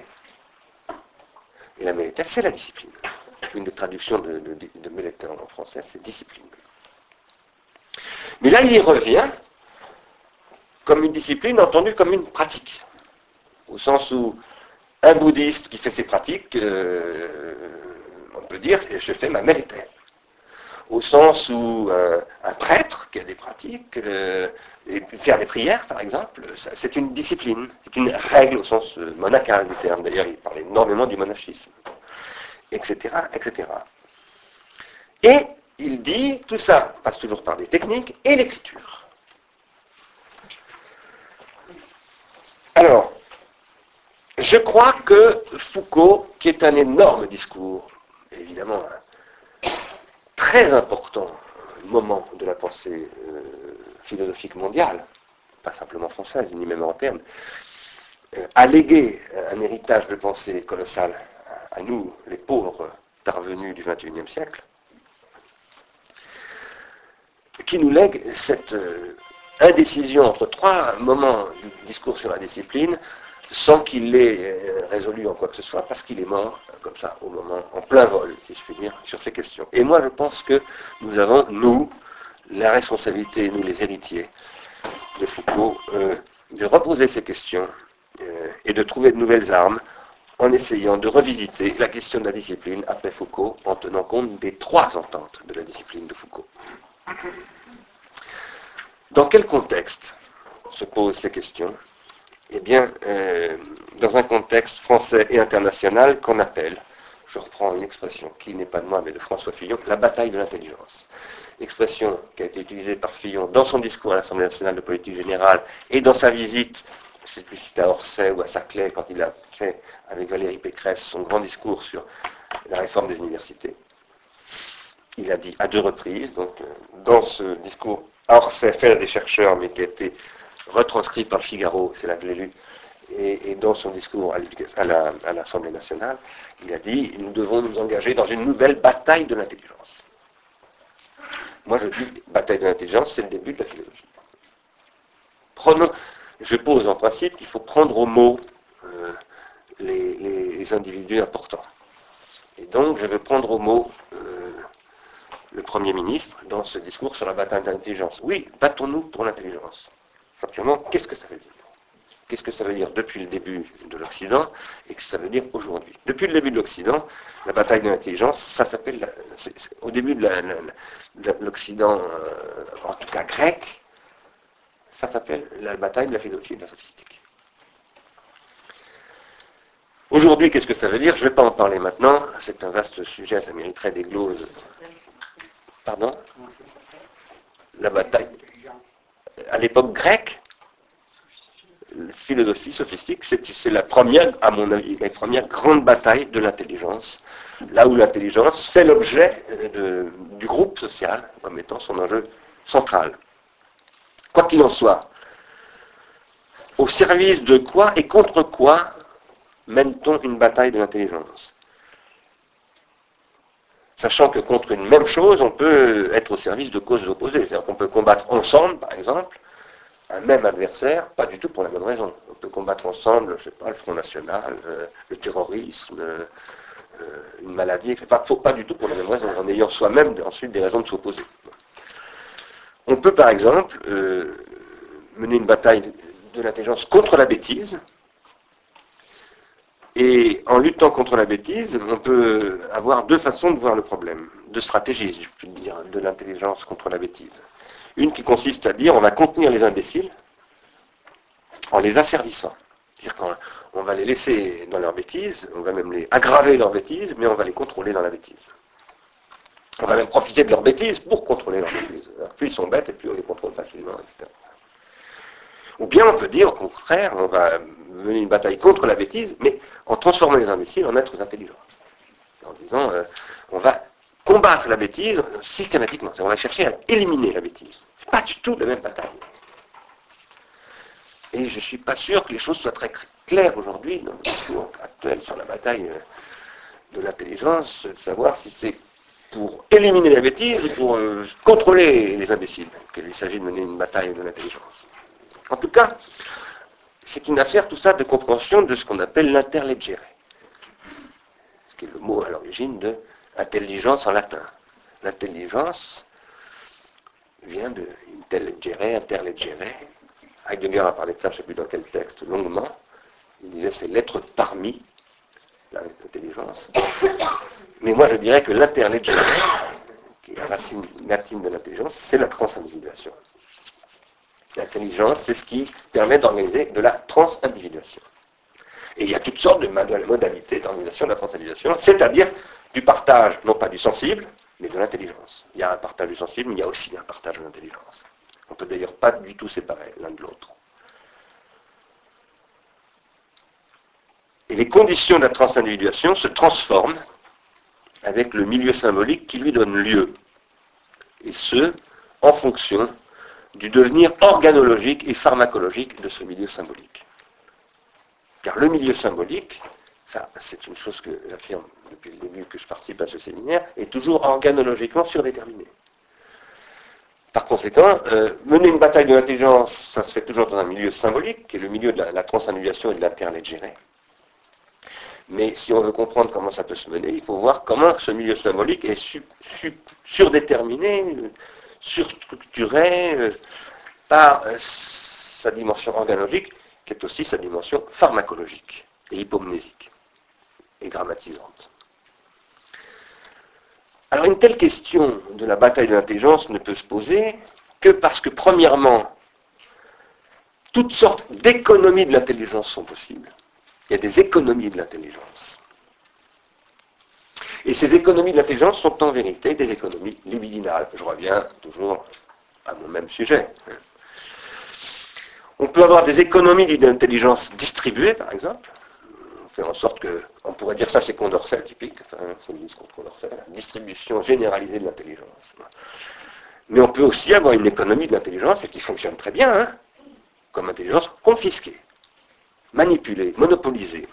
Et la mélété, c'est la discipline. Une des traductions de, de, en français, c'est discipline. Mais là, il y revient comme une discipline entendue comme une pratique. Au sens où un bouddhiste qui fait ses pratiques, euh, on peut dire, je fais ma méritaire. Au sens où euh, un prêtre qui a des pratiques, euh, faire des prières par exemple, c'est une discipline, c'est une règle au sens monacal du terme. D'ailleurs, il parle énormément du monachisme, etc., etc. Et il dit, tout ça passe toujours par des techniques et l'écriture. Alors, je crois que Foucault, qui est un énorme discours, évidemment un très important moment de la pensée euh, philosophique mondiale, pas simplement française, ni même européenne, euh, a légué un héritage de pensée colossal à nous, les pauvres parvenus du XXIe siècle, qui nous lègue cette euh, indécision entre trois moments du discours sur la discipline sans qu'il l'ait euh, résolu en quoi que ce soit, parce qu'il est mort, comme ça, au moment, en plein vol, si je puis dire, sur ces questions. Et moi, je pense que nous avons, nous, la responsabilité, nous les héritiers de Foucault, euh, de reposer ces questions et de trouver de nouvelles armes en essayant de revisiter la question de la discipline après Foucault, en tenant compte des trois ententes de la discipline de Foucault. Dans quel contexte se posent ces questions? Eh bien, euh, dans un contexte français et international qu'on appelle, je reprends une expression qui n'est pas de moi mais de François Fillon, la bataille de l'intelligence. Expression qui a été utilisée par Fillon dans son discours à l'Assemblée nationale de politique générale et dans sa visite, je ne sais plus si c'était à Orsay ou à Saclay, quand il a fait avec Valérie Pécresse son grand discours sur la réforme des universités il a dit à deux reprises, donc euh, dans ce discours hors faire des chercheurs, mais qui a été retranscrit par Figaro, c'est là que je l'ai lu, et, dans son discours à l'Assemblée nationale, il a dit nous devons nous engager dans une nouvelle bataille de l'intelligence. Moi je dis bataille de l'intelligence, c'est le début de la philosophie. Je pose en principe qu'il faut prendre au mot euh, les, individus importants. Et donc je vais prendre au mot euh, le Premier ministre dans ce discours sur la bataille d'intelligence. Oui, battons-nous pour l'intelligence. Simplement, qu'est-ce que ça veut dire qu'est-ce que ça veut dire depuis le début de l'Occident et que ça veut dire aujourd'hui. Depuis le début de l'Occident, la bataille de l'intelligence, ça s'appelle, au début de l'Occident, euh, en tout cas grec, ça s'appelle la bataille de la philosophie et de la sophistique. Aujourd'hui, qu'est-ce que ça veut dire Je ne vais pas en parler maintenant, c'est un vaste sujet, ça mériterait des gloses. Pardon La bataille. À l'époque grecque, philosophie sophistique, c'est la première, à mon avis, la première grande bataille de l'intelligence, là où l'intelligence fait l'objet du groupe social comme étant son enjeu central. Quoi qu'il en soit, au service de quoi et contre quoi mène-t-on une bataille de l'intelligence? Sachant que contre une même chose, on peut être au service de causes opposées. C'est-à-dire qu'on peut combattre ensemble, par exemple, un même adversaire, pas du tout pour la bonne raison. On peut combattre ensemble, je sais pas, le Front National, euh, le terrorisme, euh, une maladie, pas, pas du tout pour la même raison, en ayant soi-même ensuite des raisons de s'opposer. On peut par exemple euh, mener une bataille de l'intelligence contre la bêtise, et en luttant contre la bêtise, on peut avoir deux façons de voir le problème, deux stratégies, je peux dire, de l'intelligence contre la bêtise. Une qui consiste à dire on va contenir les imbéciles en les asservissant. C'est-à-dire qu'on va les laisser dans leur bêtise, on va même les aggraver leur bêtise, mais on va les contrôler dans la bêtise. On va même profiter de leur bêtise pour contrôler leur bêtise. plus ils sont bêtes et plus on les contrôle facilement, etc. Ou bien on peut dire au contraire, on va mener une bataille contre la bêtise, mais en transformant les imbéciles en êtres intelligents. En disant, euh, on va combattre la bêtise systématiquement. On va chercher à éliminer la bêtise. Ce n'est pas du tout la même bataille. Et je ne suis pas sûr que les choses soient très claires aujourd'hui dans le discours actuel sur la bataille euh, de l'intelligence, de savoir si c'est pour éliminer la bêtise ou pour euh, contrôler les imbéciles qu'il s'agit de mener une bataille de l'intelligence. En tout cas, c'est une affaire tout ça de compréhension de ce qu'on appelle l'interleggere, ce qui est le mot à l'origine de intelligence en latin. L'intelligence vient de intellegere, interleggere. Heidegger a parlé de ça, je ne sais plus dans quel texte, longuement. Il disait c'est l'être parmi l'intelligence. Mais moi je dirais que l'interleggere, qui est la racine latine de l'intelligence, c'est la transindividuation. L'intelligence, c'est ce qui permet d'organiser de la transindividuation. Et il y a toutes sortes de modalités d'organisation de la transindividuation, c'est-à-dire du partage, non pas du sensible, mais de l'intelligence. Il y a un partage du sensible, mais il y a aussi un partage de l'intelligence. On ne peut d'ailleurs pas du tout séparer l'un de l'autre. Et les conditions de la transindividuation se transforment avec le milieu symbolique qui lui donne lieu. Et ce, en fonction du devenir organologique et pharmacologique de ce milieu symbolique. Car le milieu symbolique, ça c'est une chose que j'affirme depuis le début que je participe à ce séminaire, est toujours organologiquement surdéterminé. Par conséquent, euh, mener une bataille de l'intelligence, ça se fait toujours dans un milieu symbolique, qui est le milieu de la, la et de l'interleggéré. Mais si on veut comprendre comment ça peut se mener, il faut voir comment ce milieu symbolique est surdéterminé, surstructuré euh, par euh, sa dimension organologique, qui est aussi sa dimension pharmacologique et hypomnésique et grammatisante. Alors une telle question de la bataille de l'intelligence ne peut se poser que parce que, premièrement, toutes sortes d'économies de l'intelligence sont possibles. Il y a des économies de l'intelligence. Et ces économies de l'intelligence sont en vérité des économies libidinales. Je reviens toujours à mon même sujet. On peut avoir des économies d'intelligence distribuées, par exemple. On fait en sorte que, on pourrait dire ça c'est Condorcet typique, enfin, le contre Condorcet, distribution généralisée de l'intelligence. Mais on peut aussi avoir une économie de l'intelligence, qui fonctionne très bien, hein, comme intelligence confisquée, manipulée, monopolisée.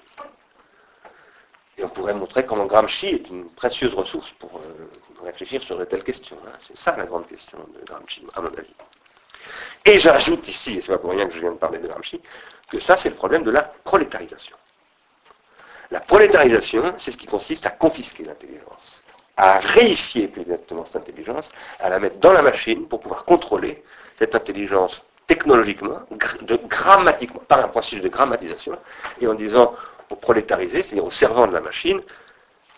Et on pourrait montrer comment Gramsci est une précieuse ressource pour euh, réfléchir sur de telles questions. Hein. C'est ça la grande question de Gramsci, à mon avis. Et j'ajoute ici, et c'est pas pour rien que je viens de parler de Gramsci, que ça c'est le problème de la prolétarisation. La prolétarisation, c'est ce qui consiste à confisquer l'intelligence, à réifier plus exactement cette intelligence, à la mettre dans la machine pour pouvoir contrôler cette intelligence technologiquement, de grammatiquement, par un processus de grammatisation, et en disant au prolétarisé, c'est-à-dire au servant de la machine,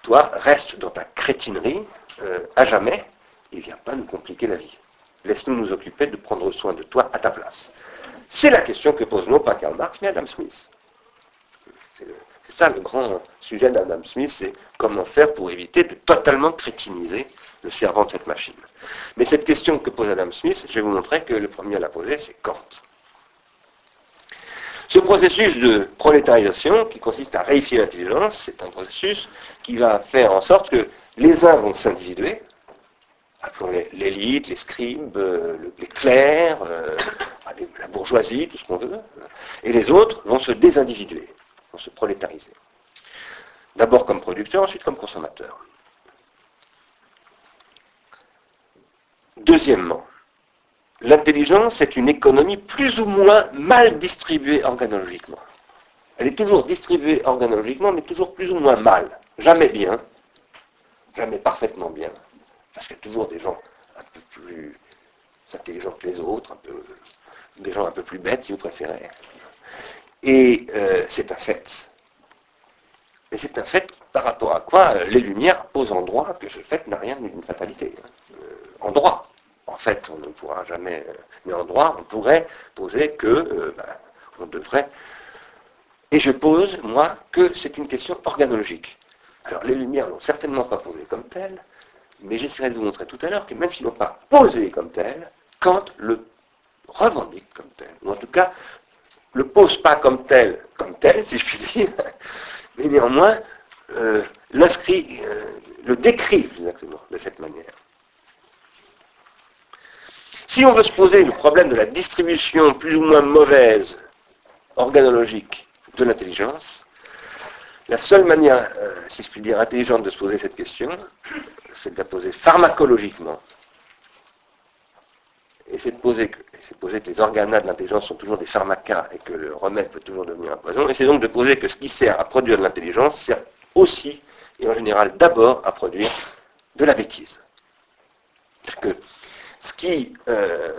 toi, reste dans ta crétinerie euh, à jamais, et viens pas nous compliquer la vie. Laisse-nous nous occuper de prendre soin de toi à ta place. C'est la question que pose non pas Karl Marx, mais Adam Smith. C'est ça le grand sujet d'Adam Smith, c'est comment faire pour éviter de totalement crétiniser le servant de cette machine. Mais cette question que pose Adam Smith, je vais vous montrer que le premier à la poser, c'est Kant. Ce processus de prolétarisation, qui consiste à réifier l'intelligence, c'est un processus qui va faire en sorte que les uns vont s'individuer, appelons l'élite, les scribes, euh, les clercs, euh, la bourgeoisie, tout ce qu'on veut, et les autres vont se désindividuer, vont se prolétariser. D'abord comme producteurs, ensuite comme consommateurs. Deuxièmement, l'intelligence est une économie plus ou moins mal distribuée organologiquement. Elle est toujours distribuée organologiquement, mais toujours plus ou moins mal. Jamais bien, jamais parfaitement bien, parce qu'il y a toujours des gens un peu plus intelligents que les autres, des gens un peu plus bêtes si vous préférez. Et euh, c'est un fait. Et c'est un fait par rapport à quoi euh, les Lumières posent en droit que ce fait n'a rien d'une fatalité. Hein. Euh, en droit. En fait, on ne pourra jamais, euh, mais en droit, on pourrait poser que ben, on devrait. Et je pose, moi, que c'est une question organologique. Alors les Lumières n'ont certainement pas posé comme telle, mais j'essaierai de vous montrer tout à l'heure que même s'ils n'ont pas posé comme tel, Kant le revendique comme tel, ou en tout cas le pose pas comme tel, comme tel, si je puis dire, mais néanmoins euh, l'inscrit, euh, le décrit exactement de cette manière. Si on veut se poser le problème de la distribution plus ou moins mauvaise, organologique, de l'intelligence, la seule manière, euh, si je puis dire, intelligente de se poser cette question, c'est de la poser pharmacologiquement. Et c'est de poser que, poser que les organes de l'intelligence sont toujours des pharmacas et que le remède peut toujours devenir un poison. Et c'est donc de poser que ce qui sert à produire de l'intelligence sert aussi, et en général d'abord, à produire de la bêtise. Parce que ce qui, euh,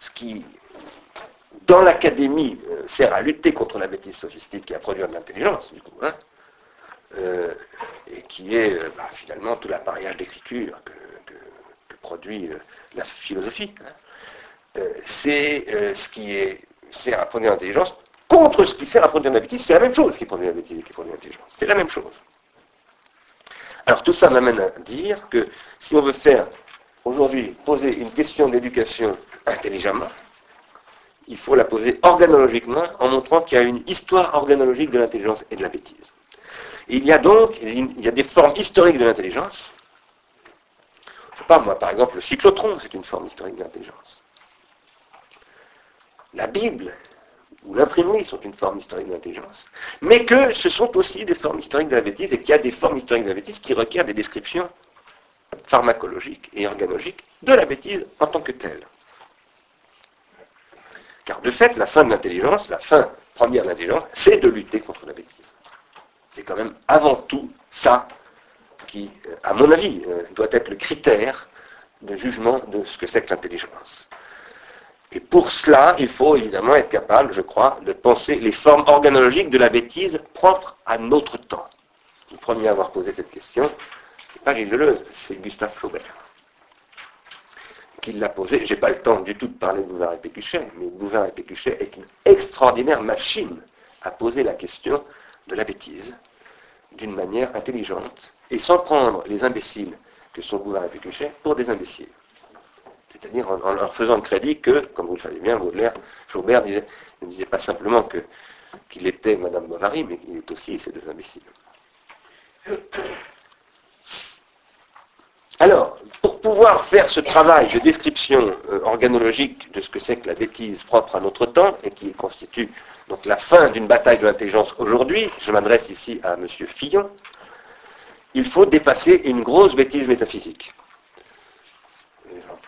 ce qui dans l'académie, euh, sert à lutter contre la bêtise sophistique et à produire de l'intelligence, du coup, hein, euh, et qui est bah, finalement tout l'appareillage d'écriture que, produit la philosophie. Hein. c'est ce qui est, sert à produire l'intelligence contre ce qui sert à produire la bêtise, c'est la même chose qui produit la bêtise et qui produit l'intelligence. C'est la même chose. Alors tout ça m'amène à dire que si on veut faire aujourd'hui poser une question d'éducation intelligemment, il faut la poser organologiquement en montrant qu'il y a une histoire organologique de l'intelligence et de la bêtise. il y a donc il y a des formes historiques de l'intelligence. Je ne sais pas, moi, par exemple, le cyclotron, c'est une forme historique de l'intelligence. La Bible ou l'imprimerie sont une forme historique de l'intelligence, mais que ce sont aussi des formes historiques de la bêtise et qu'il y a des formes historiques de la bêtise qui requièrent des descriptions pharmacologiques et organologiques de la bêtise en tant que telle. Car de fait, la fin de l'intelligence, la fin première de l'intelligence, c'est de lutter contre la bêtise. C'est quand même avant tout ça qui, euh, à mon avis, euh, doit être le critère de jugement de ce que c'est que l'intelligence. Et pour cela, il faut évidemment être capable, je crois, de penser les formes organologiques de la bêtise propres à notre temps. Le premier à avoir posé cette question, c'est pas Gilles Deleuze, c'est Gustave Flaubert. Qui l'a posé. J'ai pas le temps du tout de parler de Bouvard et Pécuchet, mais Bouvard et Pécuchet est une extraordinaire machine à poser la question de la bêtise d'une manière intelligente et sans prendre les imbéciles que sont Bouvard et Pécuchet pour des imbéciles c'est-à-dire en, leur faisant le crédit que, comme vous le savez bien, Baudelaire, Flaubert ne disait pas simplement que, qu'il était Madame Bovary, mais qu'il est aussi ces deux imbéciles. Alors, pour pouvoir faire ce travail de description euh, organologique de ce que c'est que la bêtise propre à notre temps, et qui constitue donc la fin d'une bataille de l'intelligence aujourd'hui, je m'adresse ici à M. Fillon, il faut dépasser une grosse bêtise métaphysique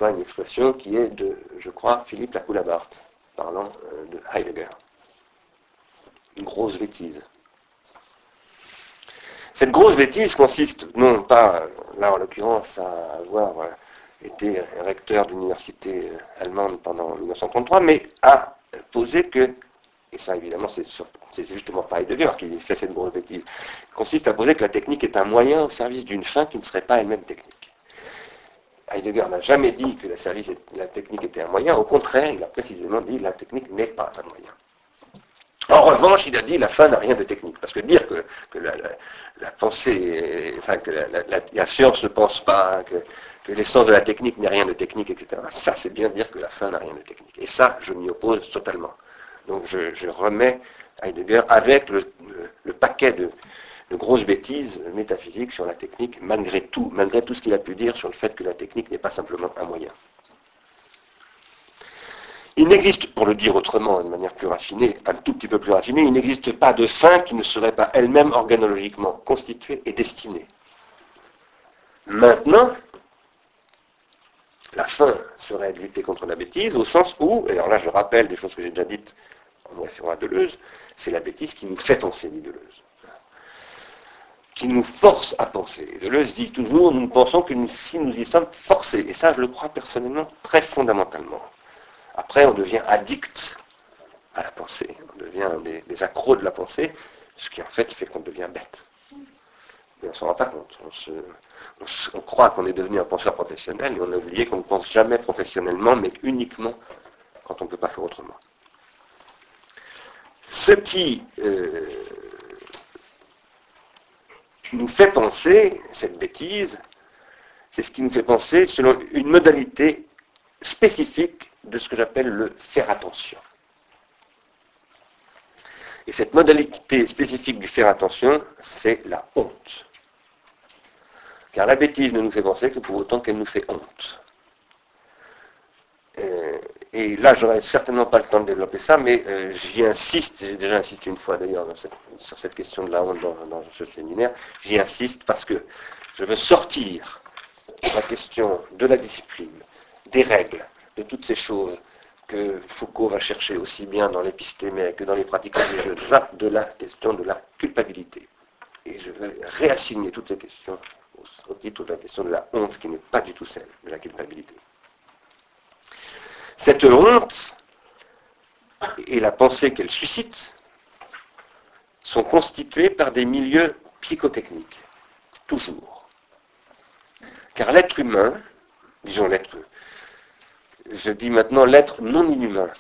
une expression qui est de, je crois, Philippe Lacoulabart, parlant euh, de Heidegger. Une grosse bêtise. Cette grosse bêtise consiste non pas, là en l'occurrence, à avoir euh, été recteur d'université allemande pendant 1933, mais a posé que, et ça évidemment c'est justement pas Heidegger qui fait cette grosse bêtise, consiste à poser que la technique est un moyen au service d'une fin qui ne serait pas elle-même technique. Heidegger n'a jamais dit que la, la technique était un moyen, au contraire, il a précisément dit que la technique n'est pas un moyen. En revanche, il a dit la fin n'a rien de technique. Parce que dire que, la, pensée, la, science ne pense pas, que, l'essence de la technique n'est rien de technique, etc. Ça, c'est bien dire que la fin n'a rien de technique. Et ça, je m'y oppose totalement. Donc je, remets Heidegger avec le, paquet de, de, grosses bêtises métaphysiques sur la technique, malgré tout, malgré tout ce qu'il a pu dire sur le fait que la technique n'est pas simplement un moyen. Il n'existe, pour le dire autrement, de manière plus raffinée, un tout petit peu plus raffinée, il n'existe pas de fin qui ne serait pas elle-même organologiquement constituée et destinée. Maintenant, la fin serait de lutter contre la bêtise, au sens où, et alors là je rappelle des choses que j'ai déjà dites en référant à Deleuze, c'est la bêtise qui nous fait penser, dit Deleuze. Qui nous force à penser. Deleuze dit toujours, nous ne pensons que si nous y sommes forcés. Et ça, je le crois personnellement très fondamentalement. Après, on devient addict à la pensée, on devient des, accros de la pensée, ce qui en fait fait qu'on devient bête. Mais on ne s'en rend pas compte. On, croit qu'on est devenu un penseur professionnel et on a oublié qu'on ne pense jamais professionnellement, mais uniquement quand on ne peut pas faire autrement. Ce qui euh, nous fait penser, cette bêtise, c'est ce qui nous fait penser selon une modalité spécifique de ce que j'appelle le faire attention. Et cette modalité spécifique du faire attention, c'est la honte. Car la bêtise ne nous fait penser que pour autant qu'elle nous fait honte. Euh, et là, j'aurais certainement pas le temps de développer ça, mais euh, j'y insiste, j'ai déjà insisté une fois d'ailleurs sur cette question de la honte dans, dans ce séminaire, j'y insiste parce que je veux sortir la question de la discipline, des règles, de toutes ces choses que Foucault va chercher aussi bien dans l'épistémé que dans les pratiques religieuses, de la question de la culpabilité. Et je vais réassigner toutes ces questions au, titre de la question de la honte, qui n'est pas du tout celle de la culpabilité. Cette honte et la pensée qu'elle suscite sont constituées par des milieux psychotechniques, toujours. Car l'être humain, disons l'être je dis maintenant l'être non inhumain.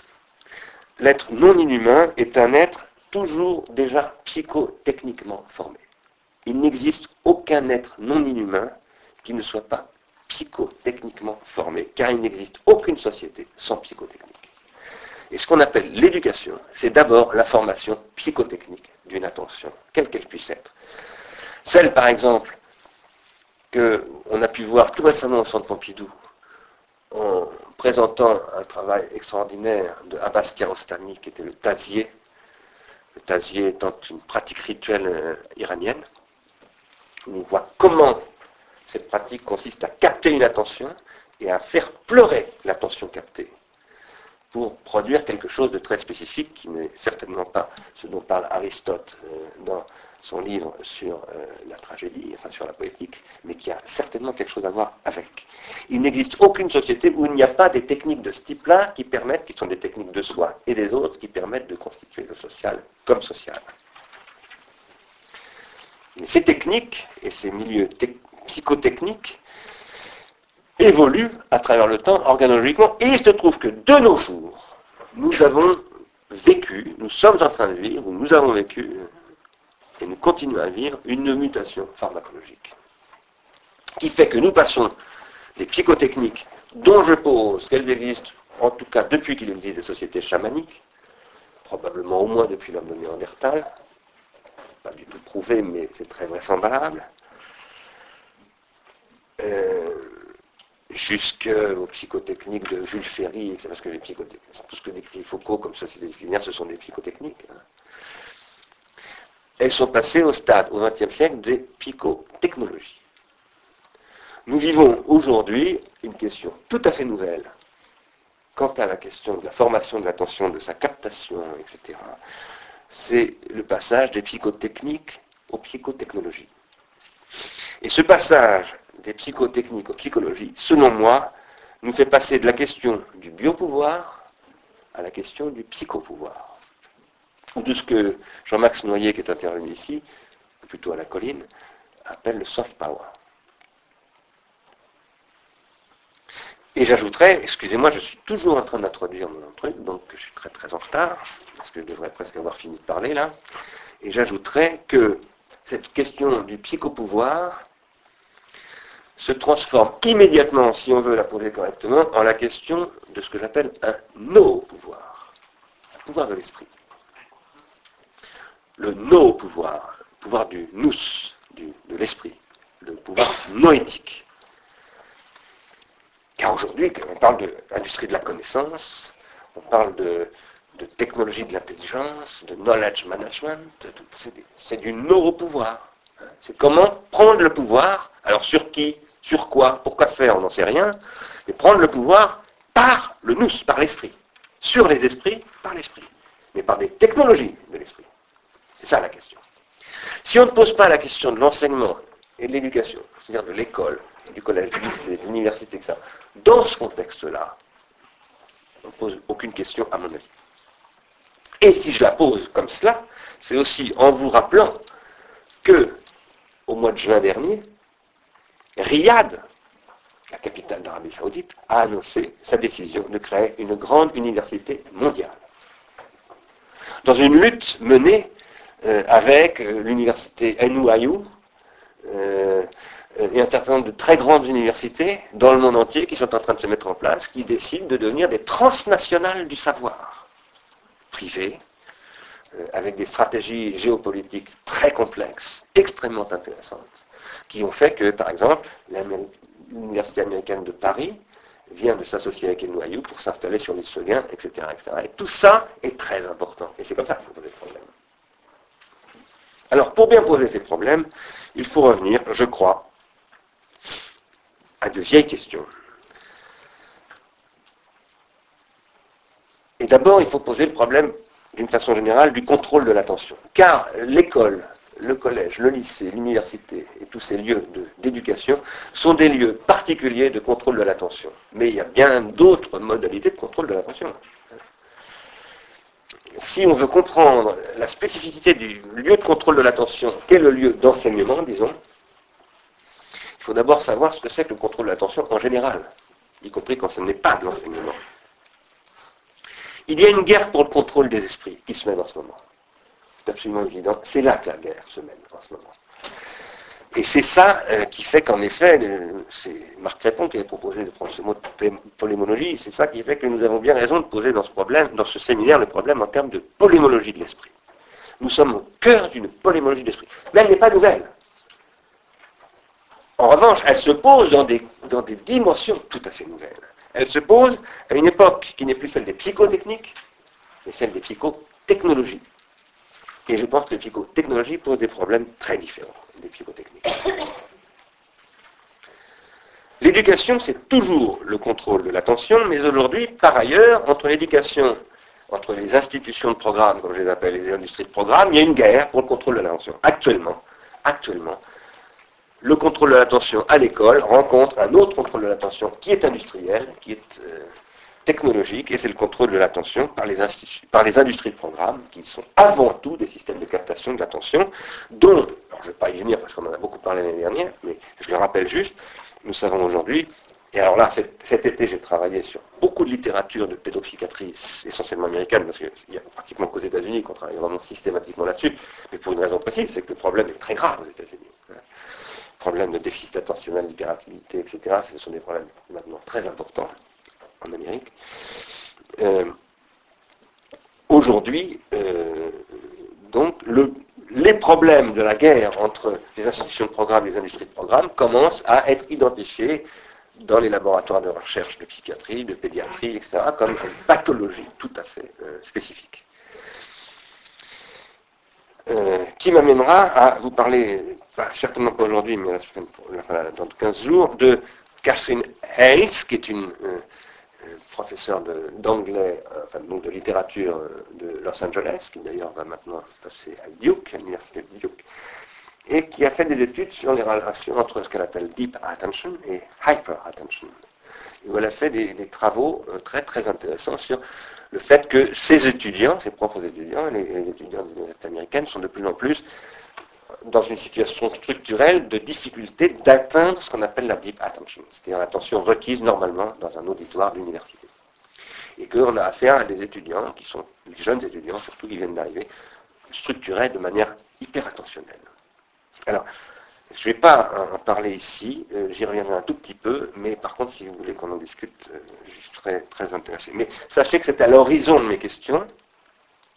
L'être non inhumain est un être toujours déjà psychotechniquement formé. Il n'existe aucun être non inhumain qui ne soit pas psychotechniquement formé, car il n'existe aucune société sans psychotechnique. Et ce qu'on appelle l'éducation, c'est d'abord la formation psychotechnique d'une attention, quelle qu'elle puisse être. Celle, par exemple, qu'on a pu voir tout récemment au Centre Pompidou, en présentant un travail extraordinaire de Abbas Kiarostami, qui était le tazier, le tazier étant une pratique rituelle euh, iranienne. On voit comment cette pratique consiste à capter une attention et à faire pleurer l'attention captée pour produire quelque chose de très spécifique qui n'est certainement pas ce dont parle Aristote euh, dans son livre sur euh, la tragédie, enfin sur la poétique, mais qui a certainement quelque chose à voir avec. Il n'existe aucune société où il n'y a pas des techniques de ce type-là qui permettent, qui sont des techniques de soi et des autres, qui permettent de constituer le social comme social. Ces techniques et ces milieux psychotechniques évoluent à travers le temps organologiquement et il se trouve que de nos jours, nous avons vécu, nous sommes en train de vivre, ou nous avons vécu et nous continuons à vivre une mutation pharmacologique qui fait que nous passons des psychotechniques dont je pose qu'elles existent, en tout cas depuis qu'il existe des sociétés chamaniques, probablement au moins depuis l'homme de Néandertal, pas du tout prouvé, mais c'est très vraisemblable, euh, jusqu'aux psychotechniques de Jules Ferry, parce que les tout ce que décrit Foucault comme société disciplinaire, ce sont des psychotechniques. Hein elles sont passées au stade, au XXe siècle, des psychotechnologies. Nous vivons aujourd'hui une question tout à fait nouvelle quant à la question de la formation de l'attention, de sa captation, etc. C'est le passage des psychotechniques aux psychotechnologies. Et ce passage des psychotechniques aux psychologies, selon moi, nous fait passer de la question du biopouvoir à la question du psychopouvoir. Ou de ce que Jean-Max Noyer, qui est intervenu ici, plutôt à la colline, appelle le soft power. Et j'ajouterais, excusez-moi, je suis toujours en train d'introduire mon truc, donc je suis très très en retard, parce que je devrais presque avoir fini de parler là. Et j'ajouterais que cette question du psychopouvoir se transforme immédiatement, si on veut la poser correctement, en la question de ce que j'appelle un no-pouvoir, un pouvoir de l'esprit. Le no-pouvoir, le pouvoir du nous, de l'esprit, le pouvoir noétique. Car aujourd'hui, on parle de l'industrie de la connaissance, on parle de, technologie de l'intelligence, de knowledge management, c'est du neuro-pouvoir. C'est comment prendre le pouvoir, alors sur qui, sur quoi, pourquoi faire, on n'en sait rien, mais prendre le pouvoir par le nous, par l'esprit. Sur les esprits, par l'esprit. Mais par des technologies de l'esprit. C'est ça la question. Si on ne pose pas la question de l'enseignement et de l'éducation, c'est-à-dire de l'école, du collège, du lycée, de l'université, etc., dans ce contexte-là, on ne pose aucune question à mon avis. Et si je la pose comme cela, c'est aussi en vous rappelant que, au mois de juin dernier, Riyad, la capitale d'Arabie Saoudite, a annoncé sa décision de créer une grande université mondiale. Dans une lutte menée avec euh, l'université NYU euh, et un certain nombre de très grandes universités dans le monde entier qui sont en train de se mettre en place, qui décident de devenir des transnationales du savoir, privées, avec des stratégies géopolitiques très complexes, extrêmement intéressantes, qui ont fait que, par exemple, l'Université américaine de Paris vient de s'associer avec NYU pour s'installer sur l'île Seguin, etc., etc. Et tout ça est très important. Et c'est comme ça qu'il faut poser le problème. Alors, pour bien poser ces problèmes, il faut revenir, je crois, à de vieilles questions. Et d'abord, il faut poser le problème, d'une façon générale, du contrôle de l'attention. Car l'école, le collège, le lycée, l'université et tous ces lieux d'éducation sont des lieux particuliers de contrôle de l'attention. Mais il y a bien d'autres modalités de contrôle de l'attention si on veut comprendre la spécificité du lieu de contrôle de l'attention, qu'est le lieu d'enseignement, disons, il faut d'abord savoir ce que c'est que le contrôle de l'attention en général, y compris quand ce n'est pas de l'enseignement. Il y a une guerre pour le contrôle des esprits qui se mène en ce moment. C'est absolument évident. C'est là que la guerre se mène en ce moment. Et c'est ça euh, qui fait qu'en effet, c'est Marc Crépon qui avait proposé de prendre ce mot de polémologie, c'est ça qui fait que nous avons bien raison de poser dans ce problème, dans ce séminaire, le problème en termes de polémologie de l'esprit. Nous sommes au cœur d'une polémologie de l'esprit. Mais elle n'est pas nouvelle. En revanche, elle se pose dans des dimensions tout à fait nouvelles. Elle se pose à une époque qui n'est plus celle des psychotechniques, mais celle des psychotechnologies. Et je pense que les psychotechnologies posent des problèmes très différents des psychotechniques. L'éducation, c'est toujours le contrôle de l'attention, mais aujourd'hui, par ailleurs, entre l'éducation, entre les institutions de programme, comme je les appelle, les industries de programme, il y a une guerre pour le contrôle de l'attention. Actuellement, actuellement, le contrôle de l'attention à l'école rencontre un autre contrôle de l'attention qui est industriel, qui est euh, technologique, et c'est le contrôle de l'attention par, les par les industries de programme, qui sont avant tout des systèmes de captation de l'attention, dont, alors je ne vais pas y venir parce qu'on en a beaucoup parlé l'année dernière, mais je le rappelle juste, nous savons aujourd'hui, et alors là, cet, été, j'ai travaillé sur beaucoup de littérature de pédopsychiatrie, essentiellement américaine, parce qu'il n'y a pratiquement qu'aux États-Unis qu'on travaille vraiment systématiquement là-dessus, mais pour une raison précise, c'est que le problème est très grave aux États-Unis. Hein. Problème de déficit attentionnel, d'hyperactivité, etc., ce sont des problèmes maintenant très importants en Amérique. Euh, aujourd'hui, euh, donc, les problèmes de la guerre entre les institutions de programme et les industries de programme commencent à être identifiés dans les laboratoires de recherche de psychiatrie, de pédiatrie, etc., comme une pathologie tout à fait euh, spécifique. qui m'amènera à vous parler, certainement pas aujourd'hui, mais dans 15 jours, de Catherine Hayes, qui est une professeur d'anglais, euh, enfin donc de littérature euh, de Los Angeles, qui d'ailleurs va maintenant passer à Duke, à l'université de Duke, et qui a fait des études sur les relations entre ce qu'elle appelle deep attention et hyper attention. où elle a fait des, travaux euh, très très intéressants sur le fait que ses étudiants, ses propres étudiants, les, les étudiants des universités américaines, sont de plus en plus dans une situation structurelle de difficulté d'atteindre ce qu'on appelle la deep attention, c'est-à-dire l'attention requise normalement dans un auditoire d'université. Et qu'on a affaire à des étudiants qui sont, des jeunes étudiants surtout qui viennent d'arriver, structurés de manière hyper attentionnelle. Alors, je ne vais pas en parler ici, euh, j'y reviendrai un tout petit peu, mais par contre, si vous voulez qu'on en discute, euh, je serai très intéressé. Mais sachez que c'est à l'horizon de mes questions,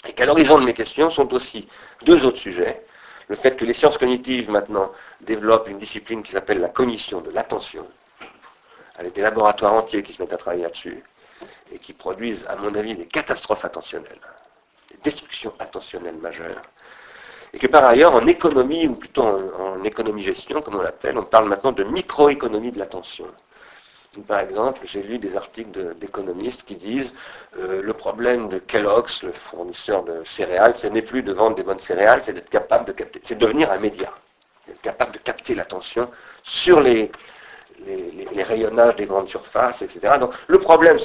et qu'à l'horizon de mes questions sont aussi deux autres sujets. Le fait que les sciences cognitives, maintenant, développent une discipline qui s'appelle la cognition de l'attention, avec des laboratoires entiers qui se mettent à travailler là-dessus, et qui produisent, à mon avis, des catastrophes attentionnelles, des destructions attentionnelles majeures, et que par ailleurs, en économie, ou plutôt en, économie-gestion, comme on l'appelle, on parle maintenant de microéconomie de l'attention. Par exemple, j'ai lu des articles d'économistes qui disent euh, le problème de Kellogg's, le fournisseur de céréales, ce n'est plus de vendre des bonnes céréales, c'est d'être capable de capter, c'est devenir un média, d'être capable de capter l'attention sur les, rayonnages des grandes surfaces, etc. Donc le problème,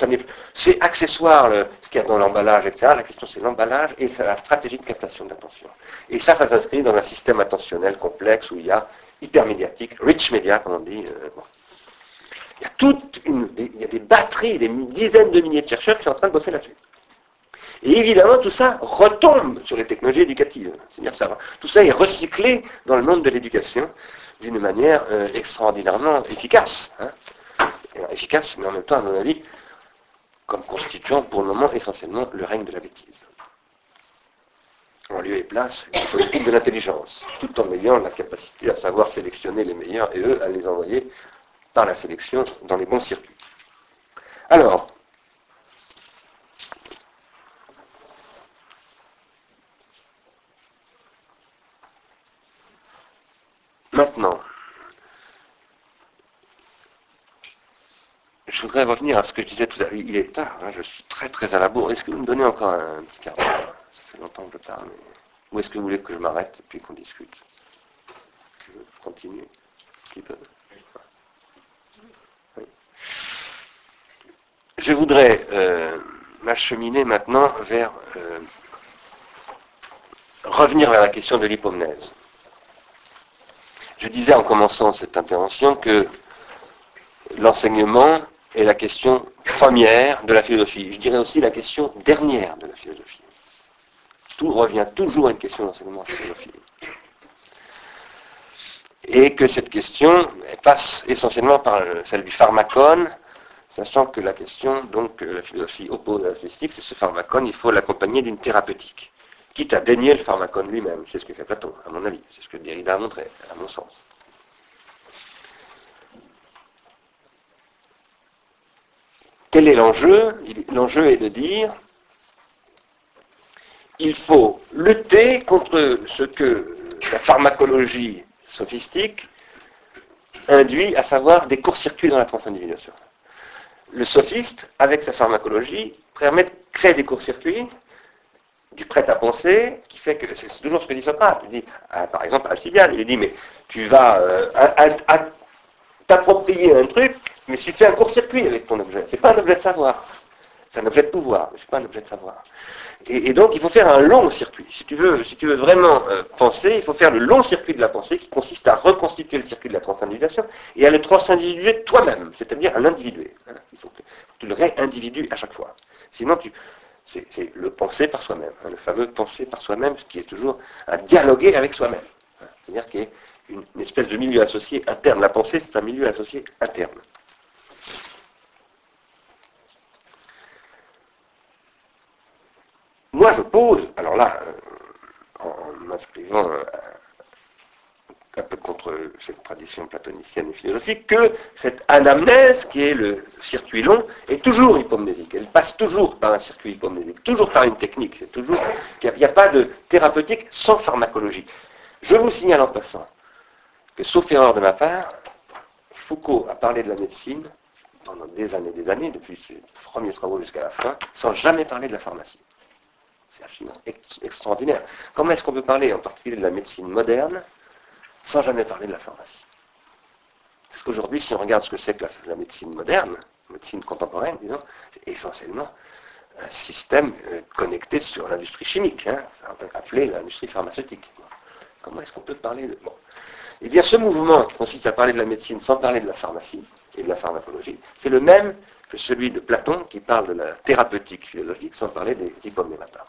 c'est accessoire ce qu'il y a dans l'emballage, etc. La question c'est l'emballage et la stratégie de captation de l'attention. Et ça, ça s'inscrit dans un système attentionnel complexe où il y a hypermédiatique, rich media, comme on dit. Euh, il y a une, il y a des batteries, des dizaines de milliers de chercheurs qui sont en train de bosser là-dessus. Et évidemment, tout ça retombe sur les technologies éducatives. C'est-à-dire ça, tout ça est recyclé dans le monde de l'éducation d'une manière euh, extraordinairement efficace. Hein. Efficace, mais en même temps, à mon avis, comme constituant pour le moment essentiellement le règne de la bêtise. En lieu et place, une politique de l'intelligence, tout en ayant la capacité à savoir sélectionner les meilleurs et eux à les envoyer par la sélection dans les bons circuits. Alors, Maintenant, je voudrais revenir à ce que je disais tout à l'heure. Il est tard, hein, je suis très très à la bourre. Est-ce que vous me donnez encore un, petit quart d'heure? Ça fait longtemps que je parle. Ou est-ce que vous voulez que je m'arrête et puis qu'on discute? Je continue un petit peu. Je voudrais euh, m'acheminer maintenant vers euh, revenir vers la question de l'hypomnèse. Je disais en commençant cette intervention que l'enseignement est la question première de la philosophie. Je dirais aussi la question dernière de la philosophie. Tout revient toujours à une question d'enseignement en philosophie. Et que cette question passe essentiellement par celle du pharmacone, sachant que la question donc, que la philosophie oppose à la physique, c'est ce pharmacone, il faut l'accompagner d'une thérapeutique quitte à dénier le pharmacone lui-même. C'est ce que fait Platon, à mon avis. C'est ce que Derrida a montré, à mon sens. Quel est l'enjeu? L'enjeu est de dire il faut lutter contre ce que la pharmacologie sophistique induit, à savoir des courts-circuits dans la transindividuation. Le sophiste, avec sa pharmacologie, permet de créer des courts-circuits du prêt à penser, qui fait que, c'est toujours ce que dit Socrate, il dit, ah, par exemple, Alcibiade, il dit, mais tu vas euh, t'approprier un truc, mais tu fais un court-circuit avec ton objet. C'est pas un objet de savoir, c'est un objet de pouvoir, mais c'est pas un objet de savoir. Et, donc, il faut faire un long circuit. Si tu veux, si tu veux vraiment euh, penser, il faut faire le long circuit de la pensée, qui consiste à reconstituer le circuit de la transindividuation et à le transindividuer toi-même, c'est-à-dire à l'individuer. Il faut que tu le réindividues à chaque fois. Sinon, tu, c'est le penser par soi-même, hein, le fameux penser par soi-même, ce qui est toujours à dialoguer avec soi-même. C'est-à-dire qu'il y a une, espèce de milieu associé interne. La pensée, c'est un milieu associé interne. Moi, je pose, alors là, euh, en m'inscrivant euh, un peu contre cette tradition platonicienne et philosophique, que cette anamnèse, qui est le circuit long, est toujours hypomnésique. Elle passe toujours par un circuit hypomnésique, toujours par une technique. C'est toujours n'y a, pas de thérapeutique sans pharmacologie. Je vous signale en passant que, sauf erreur de ma part, Foucault a parlé de la médecine pendant des années et des années, depuis ses premiers travaux jusqu'à la fin, sans jamais parler de la pharmacie. C'est absolument extraordinaire. Comment est-ce qu'on peut parler en particulier de la médecine moderne sans jamais parler de la pharmacie? Parce qu'aujourd'hui, si on regarde ce que c'est que la, médecine moderne, médecine contemporaine, disons, c'est essentiellement un système euh, connecté sur l'industrie chimique, hein, appelé l'industrie pharmaceutique. Comment est-ce qu'on peut parler de... Eh bien, ce mouvement qui consiste à parler de la médecine sans parler de la pharmacie et de la pharmacologie, c'est le même que celui de Platon qui parle de la thérapeutique philosophique sans parler des hypomnématas,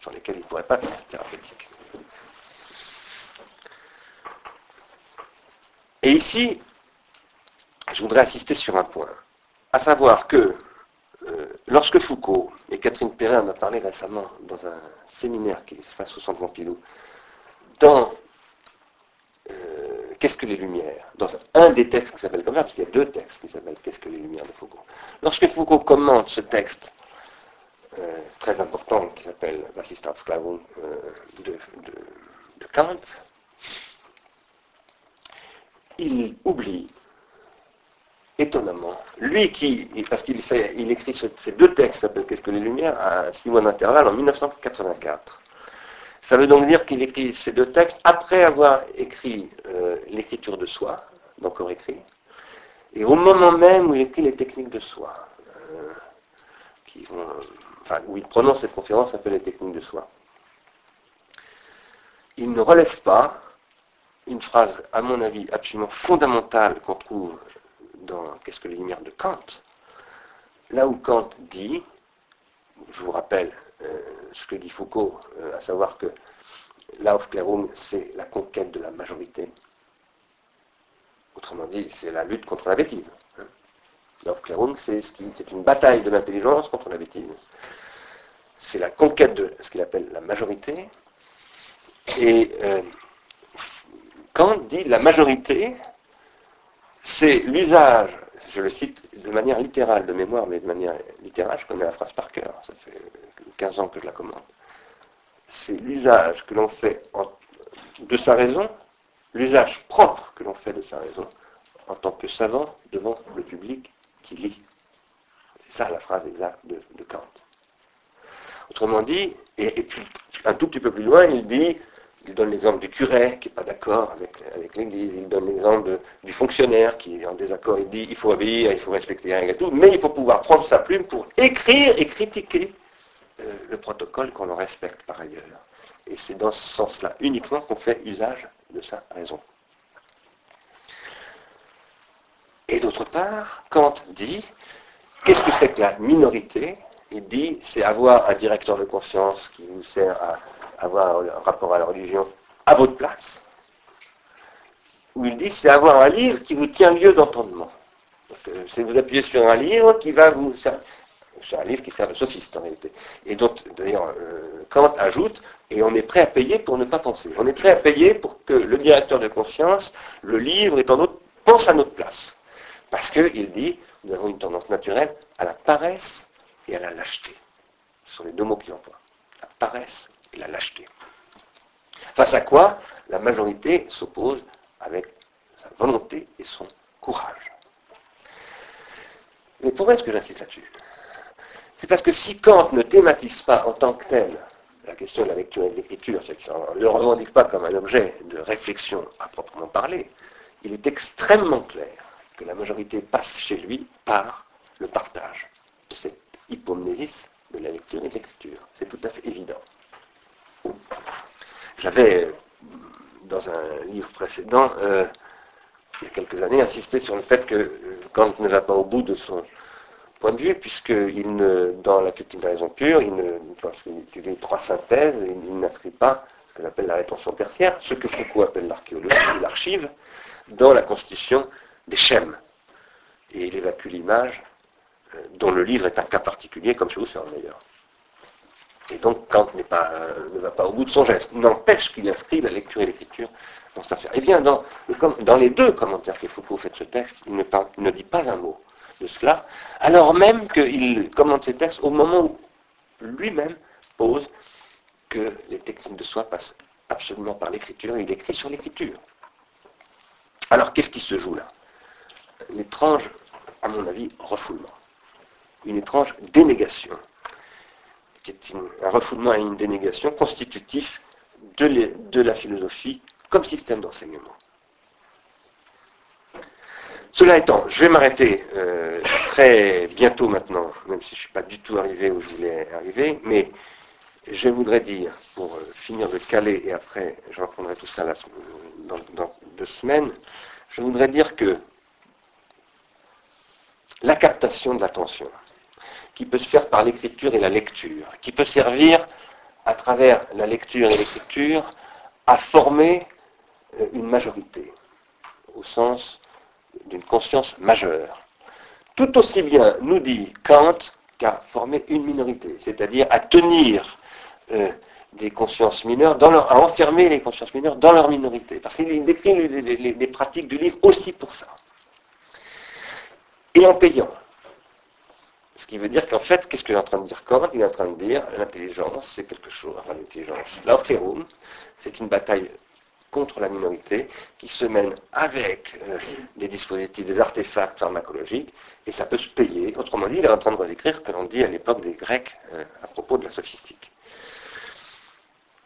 sans, lesquels il ne pourrait pas faire cette thérapeutique. Et ici, je voudrais insister sur un point, à savoir que euh, lorsque Foucault, et Catherine Perrin en a parlé récemment dans un séminaire qui se passe au Centre Pompidou, dans euh, Qu'est-ce que les Lumières? Dans un des textes qui s'appelle comme parce qu'il y a deux textes qui s'appellent Qu'est-ce que les Lumières de Foucault. Lorsque Foucault commente ce texte euh, très important qui s'appelle L'assistant Sclavum de, de Kant, il oublie étonnamment. Lui qui, parce qu'il il écrit ces deux textes, s'appelle Qu'est-ce que les Lumières, à six mois d'intervalle en 1984. Ça veut donc dire qu'il écrit ces deux textes après avoir écrit euh, l'écriture de soi, donc écrit, et au moment même où il écrit les techniques de soi, euh, qui vont, où il prononce cette conférence s'appelle les techniques de soi. Il ne relève pas une phrase, à mon avis, absolument fondamentale qu'on trouve dans Qu'est-ce que les lumières de Kant Là où Kant dit, je vous rappelle euh, ce que dit Foucault, euh, à savoir que l'Aufklärung, c'est la conquête de la majorité. Autrement dit, c'est la lutte contre la bêtise. L'Aufklärung, c'est une bataille de l'intelligence contre la bêtise. C'est la conquête de ce qu'il appelle la majorité. Et euh, Kant dit la majorité, c'est l'usage, je le cite de manière littérale, de mémoire, mais de manière littérale, je connais la phrase par cœur, ça fait 15 ans que je la commande. C'est l'usage que l'on fait de sa raison, l'usage propre que l'on fait de sa raison, en tant que savant devant le public qui lit. C'est ça la phrase exacte de, Kant. Autrement dit, et, puis un tout petit peu plus loin, il dit il donne l'exemple du curé qui n'est pas d'accord avec, l'Église. Il donne l'exemple du fonctionnaire qui est en désaccord. Il dit il faut obéir, il faut respecter rien et tout. Mais il faut pouvoir prendre sa plume pour écrire et critiquer euh, le protocole qu'on respecte par ailleurs. Et c'est dans ce sens-là uniquement qu'on fait usage de sa raison. Et d'autre part, Kant dit qu'est-ce que c'est que la minorité? Il dit c'est avoir un directeur de conscience qui vous sert à avoir un rapport à la religion à votre place. Où il dit, c'est avoir un livre qui vous tient lieu d'entendement. Euh, c'est vous appuyer sur un livre qui va vous. C'est un livre qui sert de sophiste en réalité. Et donc, d'ailleurs, euh, Kant ajoute, et on est prêt à payer pour ne pas penser. On est prêt à payer pour que le directeur de conscience, le livre, est en autre, pense à notre place. Parce qu'il dit, nous avons une tendance naturelle à la paresse et à la lâcheté. Ce sont les deux mots qu'il emploie. La paresse et la lâcheté. Face à quoi la majorité s'oppose avec sa volonté et son courage. Mais pourquoi est-ce que j'insiste là-dessus? C'est parce que si Kant ne thématise pas en tant que tel la question de la lecture et de l'écriture, c'est qu'il ne le revendique pas comme un objet de réflexion à proprement parler, il est extrêmement clair que la majorité passe chez lui par le partage de cette hypomnésis de la lecture et de l'écriture. C'est tout à fait évident. J'avais, dans un livre précédent, euh, il y a quelques années, insisté sur le fait que euh, Kant ne va pas au bout de son point de vue, puisque dans la critique de la raison pure, il ne, lorsqu'il étudie trois synthèses, il, n'inscrit pas ce qu'on appelle la rétention tertiaire, ce que Foucault appelle l'archéologie, l'archive, dans la constitution des schèmes. Et il évacue l'image, euh, dont le livre est un cas particulier, comme chez Husserl d'ailleurs. Et donc Kant euh, ne va pas au bout de son geste. N'empêche qu'il inscrit la lecture et l'écriture dans cette affaire. Et bien, dans, les deux commentaires que Foucault fait de ce texte, il ne, dit pas un mot de cela, alors même qu'il commente ces textes au moment où lui-même pose que les techniques de soi passent absolument par l'écriture, il écrit sur l'écriture. Alors qu'est-ce qui se joue là? L'étrange, à mon avis, refoulement. Une étrange dénégation qui est un refoulement et une dénégation constitutif de, la philosophie comme système d'enseignement. Cela étant, je vais m'arrêter euh, très bientôt maintenant, même si je ne suis pas du tout arrivé où je voulais arriver, mais je voudrais dire, pour euh, finir de caler, et après je reprendrai tout ça dans, dans deux semaines, je voudrais dire que la captation de l'attention, qui peut se faire par l'écriture et la lecture, qui peut servir à travers la lecture et l'écriture à former euh, une majorité, au sens d'une conscience majeure. Tout aussi bien, nous dit Kant, qu'à former une minorité, c'est-à-dire à tenir euh, des consciences mineures, à enfermer les consciences mineures dans leur minorité. Parce qu'il décrit les, pratiques du livre aussi pour ça. Et en payant. Ce qui veut dire qu'en fait, qu'est-ce qu'il est en train de dire Kant Il est en train de dire l'intelligence, c'est quelque chose, enfin l'intelligence, l'orthérum, c'est une bataille contre la minorité qui se mène avec euh, des dispositifs, des artefacts pharmacologiques, et ça peut se payer. Autrement dit, il est en train de redécrire que l'on dit à l'époque des Grecs euh, à propos de la sophistique.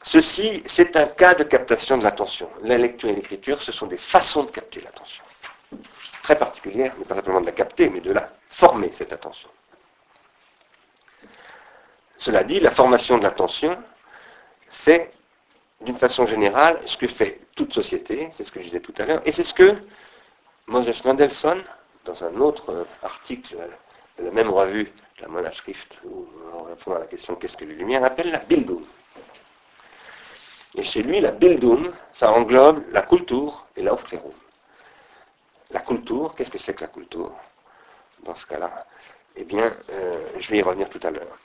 Ceci, c'est un cas de captation de l'attention. La lecture et l'écriture, ce sont des façons de capter l'attention. Très particulières, mais pas simplement de la capter, mais de la former, cette attention. Cela dit, la formation de l'attention, c'est d'une façon générale, ce que fait toute société, c'est ce que je disais tout à l'heure, et c'est ce que Moses Mendelssohn, dans un autre euh, article de la même revue, la Monaschrift, où on répond à la question qu'est-ce que les Lumières, appelle la Bildung? Et chez lui, la Bildung, ça englobe la culture et l'Aufklärung. La culture, qu'est-ce que c'est que la culture Dans ce cas-là, eh bien, euh, je vais y revenir tout à l'heure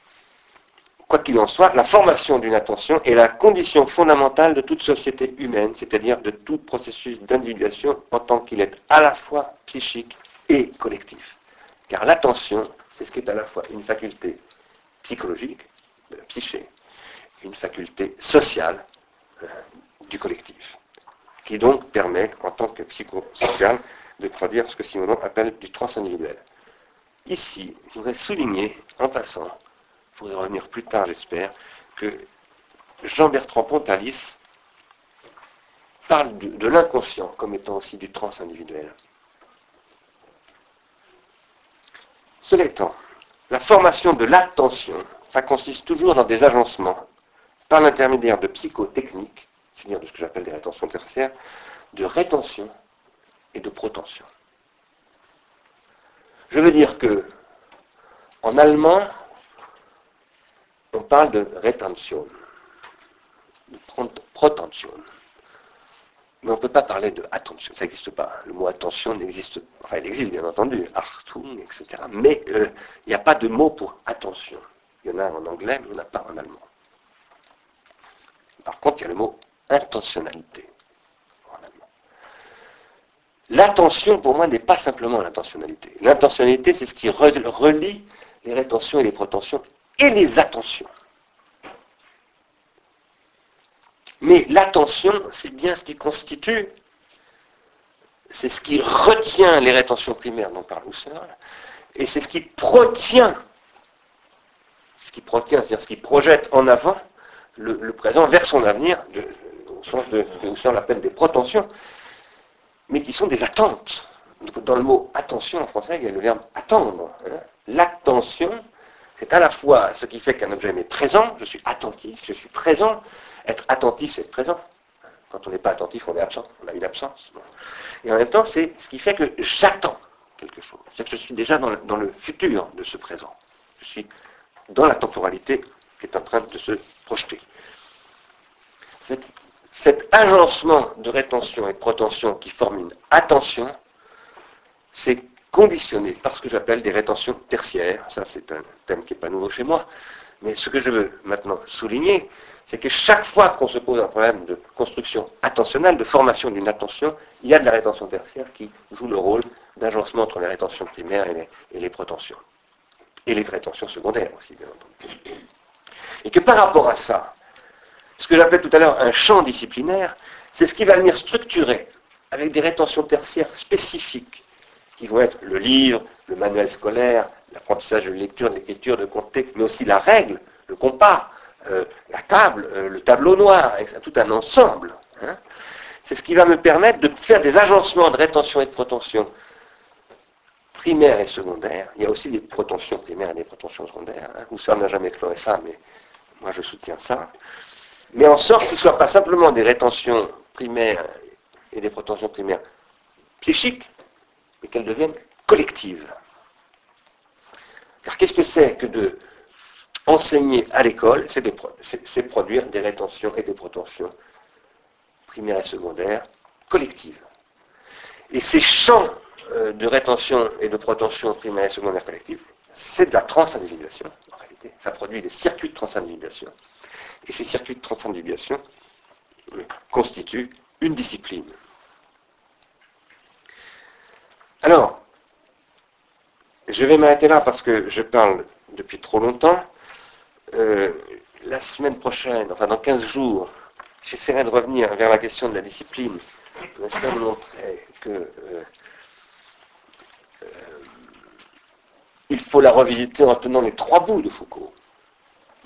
quoi qu'il en soit, la formation d'une attention est la condition fondamentale de toute société humaine, c'est-à-dire de tout processus d'individuation en tant qu'il est à la fois psychique et collectif. Car l'attention, c'est ce qui est à la fois une faculté psychologique, de la psyché, une faculté sociale euh, du collectif, qui donc permet, en tant que psychosocial, de traduire ce que Simonon appelle du transindividuel. Ici, je voudrais souligner, en passant, pourrait revenir plus tard, j'espère, que Jean-Bertrand Pontalis parle de, l'inconscient comme étant aussi du trans-individuel. Cela étant, la formation de l'attention, ça consiste toujours dans des agencements par l'intermédiaire de psychotechniques, c'est-à-dire de ce que j'appelle des rétentions tertiaires, de rétention et de protention. Je veux dire que, en allemand, on parle de rétention, de protention. Mais on ne peut pas parler de attention, ça n'existe pas. Le mot attention n'existe pas. Enfin, il existe bien entendu, Achtung, etc. Mais euh, il n'y a pas de mot pour attention. Il y en a en anglais, mais il n'y en a pas en allemand. Par contre, il y a le mot intentionnalité. L'attention, pour moi, n'est pas simplement l'intentionnalité. L'intentionnalité, c'est ce qui relie les rétentions et les protensions et les attentions. Mais l'attention, c'est bien ce qui constitue, c'est ce qui retient les rétentions primaires dont parle Husserl, et c'est ce qui protient, ce qui protient, c'est-à-dire ce qui projette en avant le, présent vers son avenir, au sens de ce que Husserl appelle des protensions, mais qui sont des attentes. Dans le mot attention en français, il y a le verbe attendre. Hein. L'attention, c'est à la fois ce qui fait qu'un objet m'est présent, je suis attentif, je suis présent. Être attentif, c'est être présent. Quand on n'est pas attentif, on est absent, on a une absence. Et en même temps, c'est ce qui fait que j'attends quelque chose. C'est que je suis déjà dans le, futur de ce présent. Je suis dans la temporalité qui est en train de se projeter. Cet agencement de rétention et de protention qui forme une attention, c'est conditionné par ce que j'appelle des rétentions tertiaires. Ça, c'est un thème qui n'est pas nouveau chez moi. Mais ce que je veux maintenant souligner, c'est que chaque fois qu'on se pose un problème de construction attentionnelle, de formation d'une attention, il y a de la rétention tertiaire qui joue le rôle d'agencement entre les rétentions primaires et les, et les. Et les rétentions secondaires aussi, bien entendu. Et que par rapport à ça, ce que j'appelle tout à l'heure un champ disciplinaire, c'est ce qui va venir structurer avec des rétentions tertiaires spécifiques qui vont être le livre, le manuel scolaire, l'apprentissage de lecture, d'écriture, de compter, mais aussi la règle, le compas, euh, la table, euh, le tableau noir, tout un ensemble. Hein. c'est ce qui va me permettre de faire des agencements de rétention et de protension primaires et secondaires. Il y a aussi des protensions primaires et des protensions secondaires. Hein. n'a jamais exploré ça, mais moi je soutiens ça. Mais en sorte que ne soit pas simplement des rétentions primaires et des protentions primaires psychiques, mais qu'elles deviennent collectives. Car qu'est-ce que c'est que de enseigner à l'école C'est produire des rétentions et des protentions primaires et secondaires collectives. Et ces champs euh, de rétention et de protention primaire et secondaire collectives, c'est de la transindividuation, en réalité. Ça produit des circuits de transindividuation. Et ces circuits de transindividuation euh, constituent une discipline. Alors, je vais m'arrêter là parce que je parle depuis trop longtemps. Euh, la semaine prochaine, enfin dans 15 jours, j'essaierai de revenir vers la question de la discipline. J'essaierai de montrer que euh, il faut la revisiter en tenant les trois bouts de Foucault.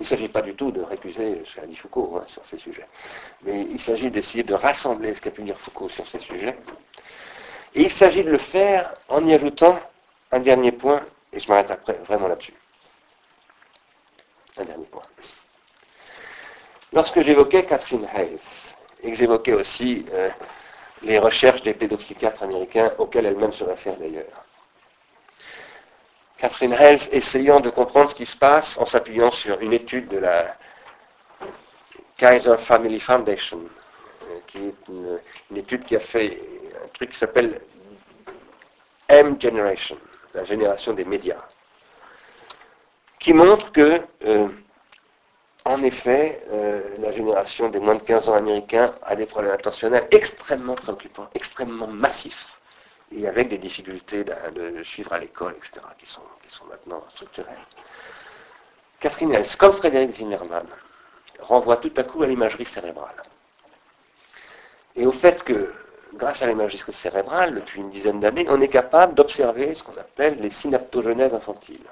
Il ne s'agit pas du tout de récuser dit Foucault hein, sur ces sujets, mais il s'agit d'essayer de rassembler ce qu'a pu dire Foucault sur ces sujets. Et il s'agit de le faire en y ajoutant un dernier point, et je m'arrête après vraiment là-dessus. Un dernier point. Lorsque j'évoquais Catherine Hayes, et que j'évoquais aussi euh, les recherches des pédopsychiatres américains auxquels elle-même se réfère d'ailleurs, Catherine Hayes essayant de comprendre ce qui se passe en s'appuyant sur une étude de la Kaiser Family Foundation, euh, qui est une, une étude qui a fait un truc qui s'appelle M Generation la génération des médias, qui montre que, euh, en effet, euh, la génération des moins de 15 ans américains a des problèmes attentionnels extrêmement préoccupants, extrêmement massifs, et avec des difficultés de, suivre à l'école, etc., qui sont, qui sont maintenant structurelles. Catherine Hels, comme Frédéric Zimmermann, renvoie tout à coup à l'imagerie cérébrale. Et au fait que grâce à l'imagerie cérébrale, depuis une dizaine d'années, on est capable d'observer ce qu'on appelle les synaptogenèses infantiles.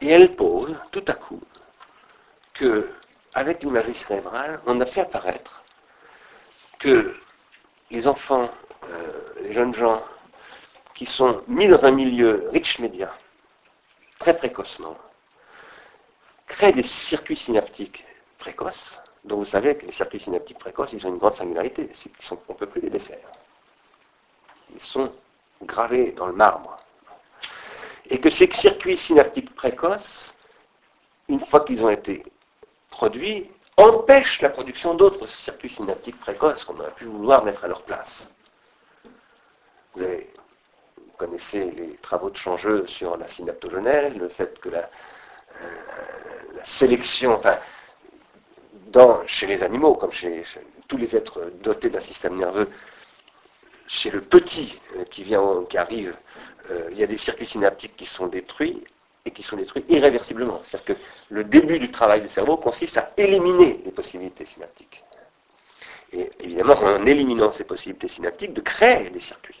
Et elle pose tout à coup que, avec l'imagerie cérébrale, on a fait apparaître que les enfants, euh, les jeunes gens qui sont mis dans un milieu rich media, très précocement, créent des circuits synaptiques précoces, donc vous savez que les circuits synaptiques précoces, ils ont une grande singularité, c'est qu'on ne peut plus les défaire. Ils sont gravés dans le marbre. Et que ces circuits synaptiques précoces, une fois qu'ils ont été produits, empêchent la production d'autres circuits synaptiques précoces qu'on aurait pu vouloir mettre à leur place. Vous, connaissez les travaux de Changeux sur la synaptogenèse, le fait que la, euh, sélection, enfin, chez les animaux, comme chez, tous les êtres dotés d'un système nerveux, chez le petit euh, qui, vient, qui arrive, euh, il y a des circuits synaptiques qui sont détruits qui sont détruits irréversiblement. C'est-à-dire que le début du travail du cerveau consiste à éliminer les possibilités synaptiques. Et évidemment, en éliminant ces possibilités synaptiques, de créer des circuits.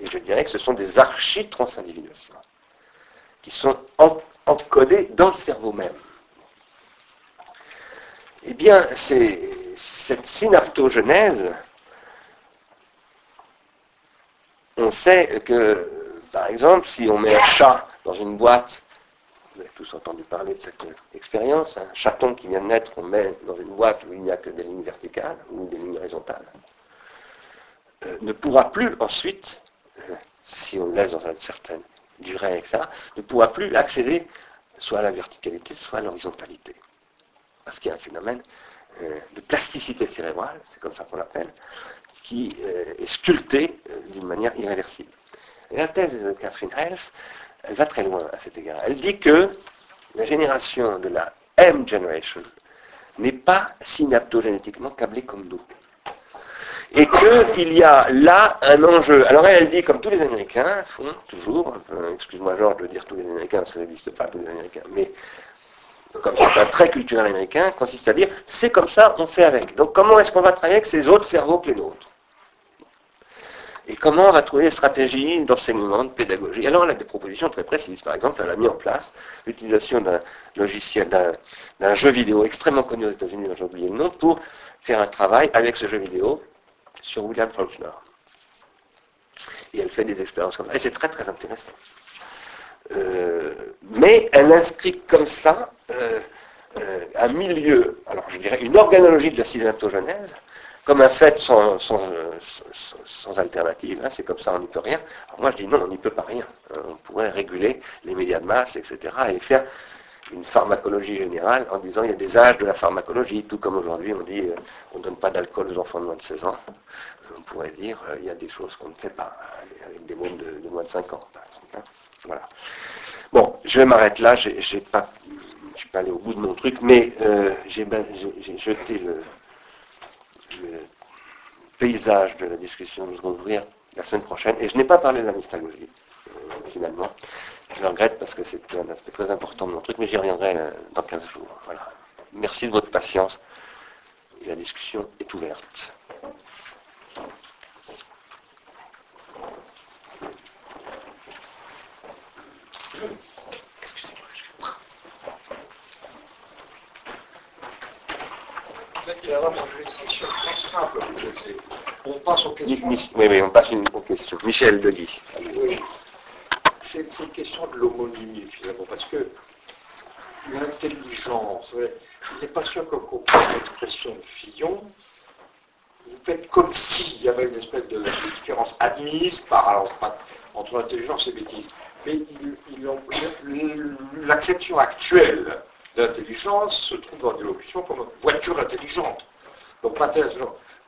Et je dirais que ce sont des archives transindividuation qui sont encodés dans le cerveau même. Eh bien, cette synaptogenèse, on sait que, par exemple, si on met un chat dans une boîte, vous avez tous entendu parler de cette expérience, un chaton qui vient de naître, on met dans une boîte où il n'y a que des lignes verticales ou des lignes horizontales, euh, ne pourra plus ensuite, euh, si on le laisse dans une certaine durée, etc., ne pourra plus accéder soit à la verticalité, soit à l'horizontalité parce qu'il y a un phénomène euh, de plasticité cérébrale, c'est comme ça qu'on l'appelle, qui est sculpté d'une manière irréversible. Et la thèse de Catherine Hales, elle va très loin à cet égard. Elle dit que la génération de la M generation n'est pas synaptogénétiquement câblée comme nous. Et qu'il y a là un enjeu. Alors elle dit, comme tous les Américains font toujours, excuse-moi Georges de dire tous les Américains, ça n'existe pas tous les Américains, mais comme c'est un trait culturel américain, consiste à dire c'est comme ça, on fait avec. Donc comment est-ce qu'on va travailler avec ces autres cerveaux que les nôtres? Et comment on va trouver des stratégies d'enseignement, de pédagogie? Alors elle a des propositions très précises. Par exemple, elle a mis en place l'utilisation d'un logiciel, d'un jeu vidéo extrêmement connu aux États-Unis, j'ai oublié le nom, pour faire un travail avec ce jeu vidéo sur William Faulkner. Et elle fait des expériences comme ça. Et c'est très très intéressant. Euh, mais elle inscrit comme ça euh, euh, un milieu, alors je dirais une organologie de la cinématogenèse, comme un fait sans, sans, alternative. Hein, c'est comme ça, on n'y peut rien. Alors moi je dis non, on n'y peut pas rien. on pourrait réguler les médias de masse, etc. et faire une pharmacologie générale en disant il y a des âges de la pharmacologie, tout comme aujourd'hui on dit on ne donne pas d'alcool aux enfants de moins de 16 ans. On pourrait dire il y a des choses qu'on ne fait pas avec des mômes de, moins de 5 ans. Hein. Voilà. Bon, je vais m'arrêter là, je suis pas allé au bout de mon truc, mais euh, j'ai jeté le, paysage de la discussion, je vais ouvrir la semaine prochaine, et je n'ai pas parlé de la mystagologie, euh, finalement. Je le regrette parce que c'est un aspect très important de mon truc, mais j'y reviendrai euh, dans 15 jours. Voilà. Merci de votre patience, et la discussion est ouverte. Je vais prendre. j'ai une question très simple à vous poser. On passe aux questions. oui, oui, on passe une, aux questions. Michel Deguy. Oui. C'est une question de l'homonymie, finalement, parce que l'intelligence, il n'est pas sûr que l'expression de Fillon, vous faites comme s'il y avait une espèce de, différence admise par, alors, entre l'intelligence et bêtise mais l'acception actuelle d'intelligence se trouve dans des locutions comme voiture intelligente. Donc.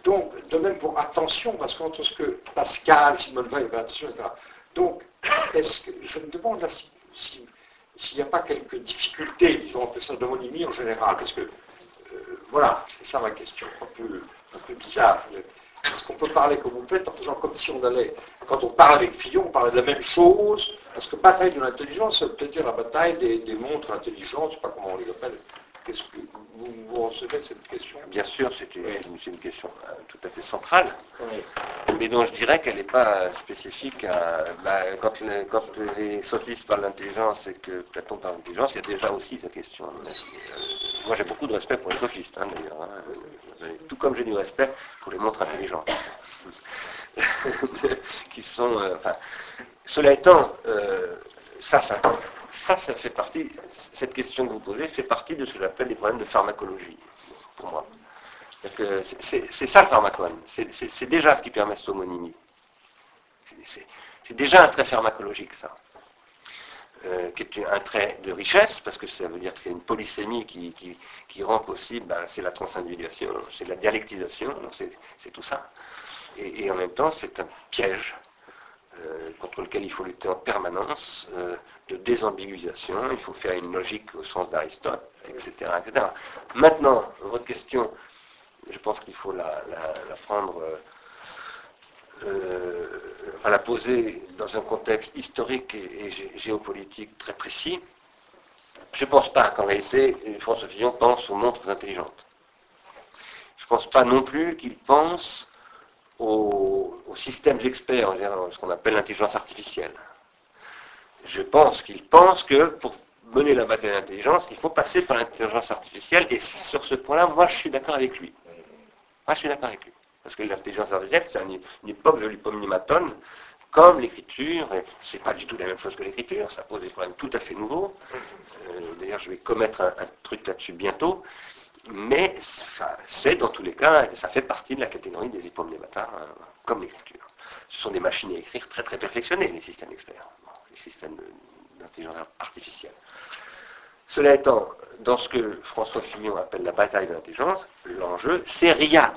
Donc, de même pour attention, parce qu'entre ce que Pascal, Simone Veil, attention, etc. Donc, est-ce que, je me demande là s'il n'y a pas quelques difficultés, disons, en ça d'homonymie en général, parce que, euh, voilà, c'est ça ma question, un peu bizarre. Est-ce qu'on peut parler comme vous faites en faisant comme si on allait, quand on parle avec Fillon, on parlait de la même chose Parce que bataille de l'intelligence, ça veut peut-être dire la bataille des, montres intelligentes, je ne sais pas comment on les appelle. Qu'est-ce que vous, vous recevez cette question? Bien sûr, c'est une, question euh, tout à fait centrale, mais dont je dirais qu'elle n'est pas spécifique à... Bah, quand, les, sophistes parlent d'intelligence et que Platon parle d'intelligence, il y a déjà aussi cette question. Euh, moi j'ai beaucoup de respect pour les sophistes, hein, d'ailleurs. Hein. tout comme j'ai du respect pour les montres intelligentes. qui sont... Euh, cela étant, ça, ça ça, ça fait partie, cette question que vous posez fait partie de ce que j'appelle des problèmes de pharmacologie, pour moi. C'est ça le pharmacone, c'est déjà ce qui permet cette homonymie. C'est déjà un trait pharmacologique, ça. Euh, qui est un trait de richesse, parce que ça veut dire qu'il y a une polysémie qui, rend possible, ben, c'est la transindividuation, c'est la dialectisation, c'est tout ça. et, en même temps, c'est un piège euh, contre lequel il faut lutter en permanence, euh, de désambiguisation, il faut faire une logique au sens d'Aristote, etc., Maintenant, votre question, je pense qu'il faut la, prendre, euh, enfin la poser dans un contexte historique et, géopolitique très précis. Je ne pense pas qu'en réalité, François Fillon pense aux montres intelligentes. Je ne pense pas non plus qu'il pense aux, systèmes experts, ce qu'on appelle l'intelligence artificielle. Je pense qu'il pense que pour mener la bataille d'intelligence, il faut passer par l'intelligence artificielle, et sur ce point-là, moi je suis d'accord avec lui. Moi je suis d'accord avec lui. Parce que l'intelligence artificielle, c'est une, époque de l'hypomnématone, comme l'écriture, c'est pas du tout la même chose que l'écriture, ça pose des problèmes tout à fait nouveaux. Euh, d'ailleurs, je vais commettre un, truc là-dessus bientôt mais c'est dans tous les cas, ça fait partie de la catégorie des hypomnématas, euh, comme l'écriture. Ce sont des machines à écrire très très perfectionnées, les systèmes experts, les systèmes d'intelligence artificielle. Cela étant, dans ce que François Fillon appelle la bataille de l'intelligence, l'enjeu, c'est RIAD.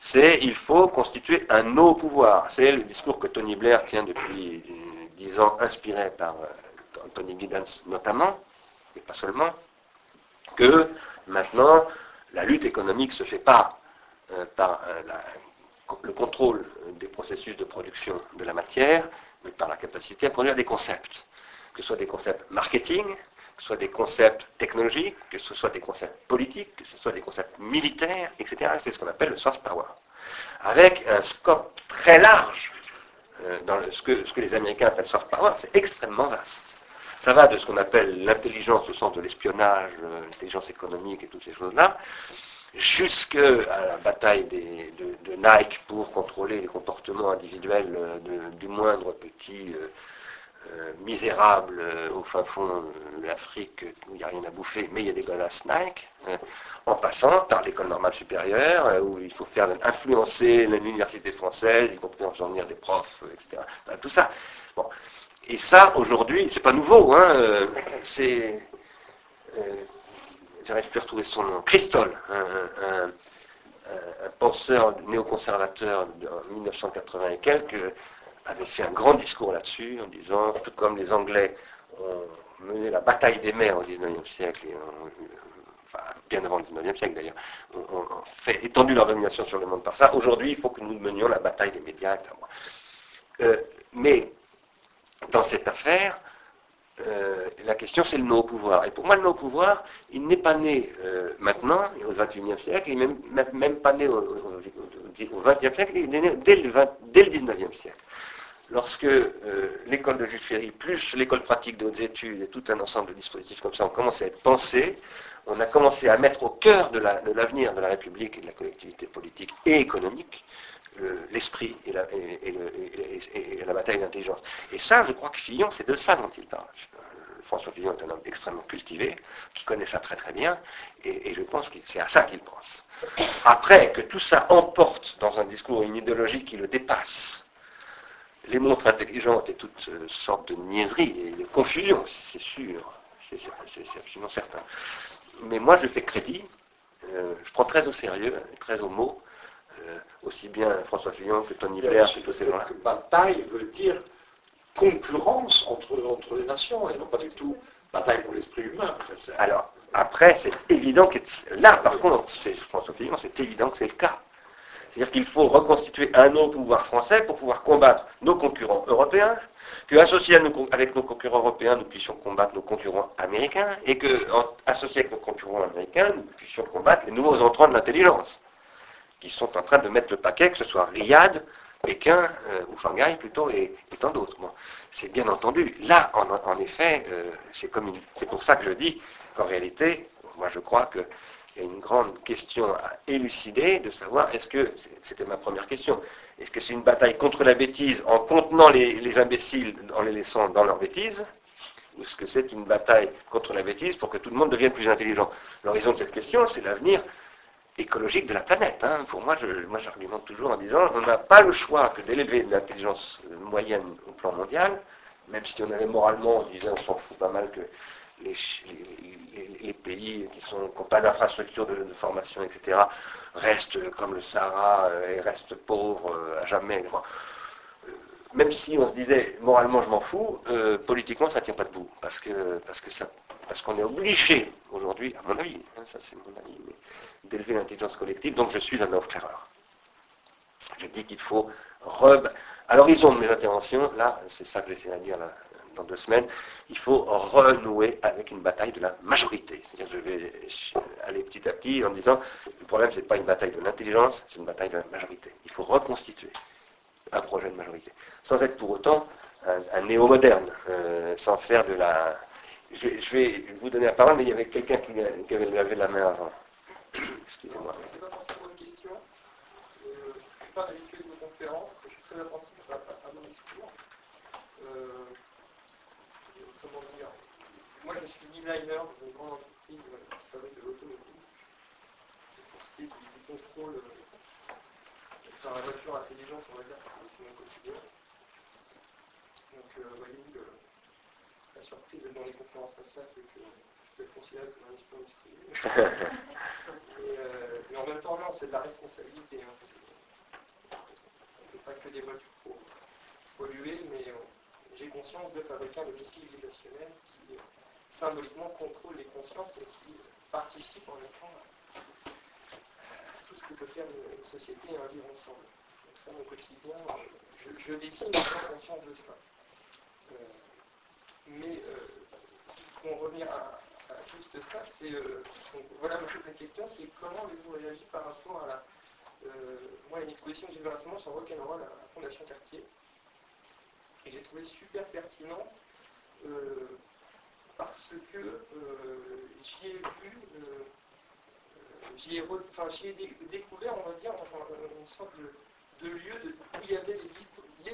C'est il faut constituer un nouveau pouvoir. C'est le discours que Tony Blair tient depuis dix ans, inspiré par euh, Anthony Giddens notamment, et pas seulement, que Maintenant, la lutte économique se fait pas euh, par euh, le contrôle des processus de production de la matière, mais par la capacité à produire des concepts, que ce soit des concepts marketing, que ce soit des concepts technologiques, que ce soit des concepts politiques, que ce soit des concepts militaires, etc. C'est ce qu'on appelle le soft power. Avec un scope très large, euh, ce, que, ce que les Américains appellent soft power, c'est extrêmement vaste. Ça va de ce qu'on appelle l'intelligence au sens de l'espionnage, euh, l'intelligence économique et toutes ces choses-là, jusqu'à la bataille de, Nike pour contrôler les comportements individuels du moindre petit euh, misérable euh, au fin fond de l'Afrique où il n'y a rien à bouffer, mais il y a des godasses Nike, hein, en passant par l'école normale supérieure, euh, où il faut faire influencer l'université française, y compris en venir des profs, etc. tout ça. Bon. Et ça, aujourd'hui, c'est pas nouveau, hein, c'est. J'arrive plus à retrouver son nom. Christol, un, penseur néoconservateur de 1980 et quelques, avait fait un grand discours là-dessus en disant, tout comme les Anglais ont mené la bataille des mers au XIXe siècle, et enfin, bien avant le XIXe siècle d'ailleurs, ont, fait étendu leur domination sur le monde par ça. Aujourd'hui, il faut que nous menions la bataille des médias, etc. Euh, mais dans cette affaire, euh, la question c'est le non-pouvoir. Et pour moi, le non-pouvoir, il n'est pas né euh, maintenant, au XXIe siècle, il n'est même, pas né au XXe siècle, il est né dès le, XIXe siècle lorsque euh, l'école de Jules Ferry, plus l'école pratique de hautes études et tout un ensemble de dispositifs comme ça ont commencé à être pensés, on a commencé à mettre au cœur de l'avenir de, la République et de la collectivité politique et économique l'esprit et, la, bataille d'intelligence. Et ça, je crois que Fillon, c'est de ça dont il parle. François Fillon est un homme extrêmement cultivé, qui connaît ça très très bien, et, je pense que c'est à ça qu'il pense. Après, que tout ça emporte dans un discours, une idéologie qui le dépasse, les montres intelligentes et toutes euh, sortes de niaiseries et de confusion, c'est sûr, c'est absolument certain. Mais moi, je fais crédit, euh, je prends très au sérieux, très au mot, euh, aussi bien François Fillon que Tony Blair, que tous ces gens-là. Bataille veut dire concurrence entre, entre les nations, et non pas du tout bataille pour l'esprit humain. Alors, après, c'est évident que là, par contre, c'est François Fillon, c'est évident que c'est le cas. C'est-à-dire qu'il faut reconstituer un autre pouvoir français pour pouvoir combattre nos concurrents européens, que associés avec nos concurrents européens, nous puissions combattre nos concurrents américains, et que, associés avec nos concurrents américains, nous puissions combattre les nouveaux entrants de l'intelligence, qui sont en train de mettre le paquet, que ce soit Riyad, Pékin, euh, ou Shanghai plutôt, et, tant d'autres. c'est bien entendu. Là, en, effet, euh, c'est pour ça que je dis qu'en réalité, moi je crois que il y a une grande question à élucider, de savoir, est-ce que, c'était ma première question, est-ce que c'est une bataille contre la bêtise en contenant les, imbéciles en les laissant dans leur bêtise ou est-ce que c'est une bataille contre la bêtise pour que tout le monde devienne plus intelligent? L'horizon de cette question, c'est l'avenir écologique de la planète. Hein. Pour moi, moi, j'argumente toujours en disant, on n'a pas le choix que d'élever l'intelligence moyenne au plan mondial, même si on avait moralement, on disait, on s'en fout pas mal que les, pays qui n'ont pas d'infrastructure de, formation, etc., restent comme le Sahara euh, et restent pauvres euh, à jamais. Euh, même si on se disait moralement je m'en fous, politiquement ça ne tient pas debout. Parce que parce que ça parce qu'on est obligé aujourd'hui, à mon avis, hein, ça c'est mon avis, d'élever l'intelligence collective, donc je suis un offre-erreur. Je dis qu'il faut à l'horizon de mes interventions, là, c'est ça que j'essaie de dire là, dans deux semaines, il faut renouer avec une bataille de la majorité. C'est-à-dire je vais aller petit à petit en disant, le problème, ce n'est pas une bataille de l'intelligence, c'est une bataille de la majorité. Il faut reconstituer un projet de majorité, sans être pour autant un, néo-moderne, euh, sans faire de la... Je, vais vous donner la parole, mais il y avait quelqu'un qui, avait levé la main avant. Excusez-moi. C'est pas forcément une question. Euh, je ne suis pas habitué de vos conférences, je suis très attentif à, à mon discours. Euh, comment dire, moi je suis designer dans une grande entreprise qui fabrique de l'automobile. Pour ce qui est du, contrôle euh, par la voiture intelligente, on va dire, c'est mon quotidien. Donc, euh, voyez, euh, la surprise dans les conférences comme ça, c'est que je peux être considéré comme un espion d'esprit. euh, mais en même temps, non, c'est de la responsabilité. Hein. On ne fait pas que des voitures pour polluer, mais j'ai conscience de fabricants de vie civilisationnelle qui symboliquement contrôlent les consciences et qui participent en même temps que peut faire une, société et un vivre ensemble. Donc ça, mon quotidien, je, je dessine en conscience de ça. Euh, mais euh, pour revenir à, juste ça, c'est euh, voilà ma question, c'est comment avez-vous réagi par rapport à la, moi, une exposition que j'ai récemment sur rock'n'roll à la Fondation Cartier, et j'ai trouvé super pertinent euh, parce que euh, j'y ai vu euh, j'y ai, re- enfin, découvert, on va dire, une sorte de, de lieu où il y avait les,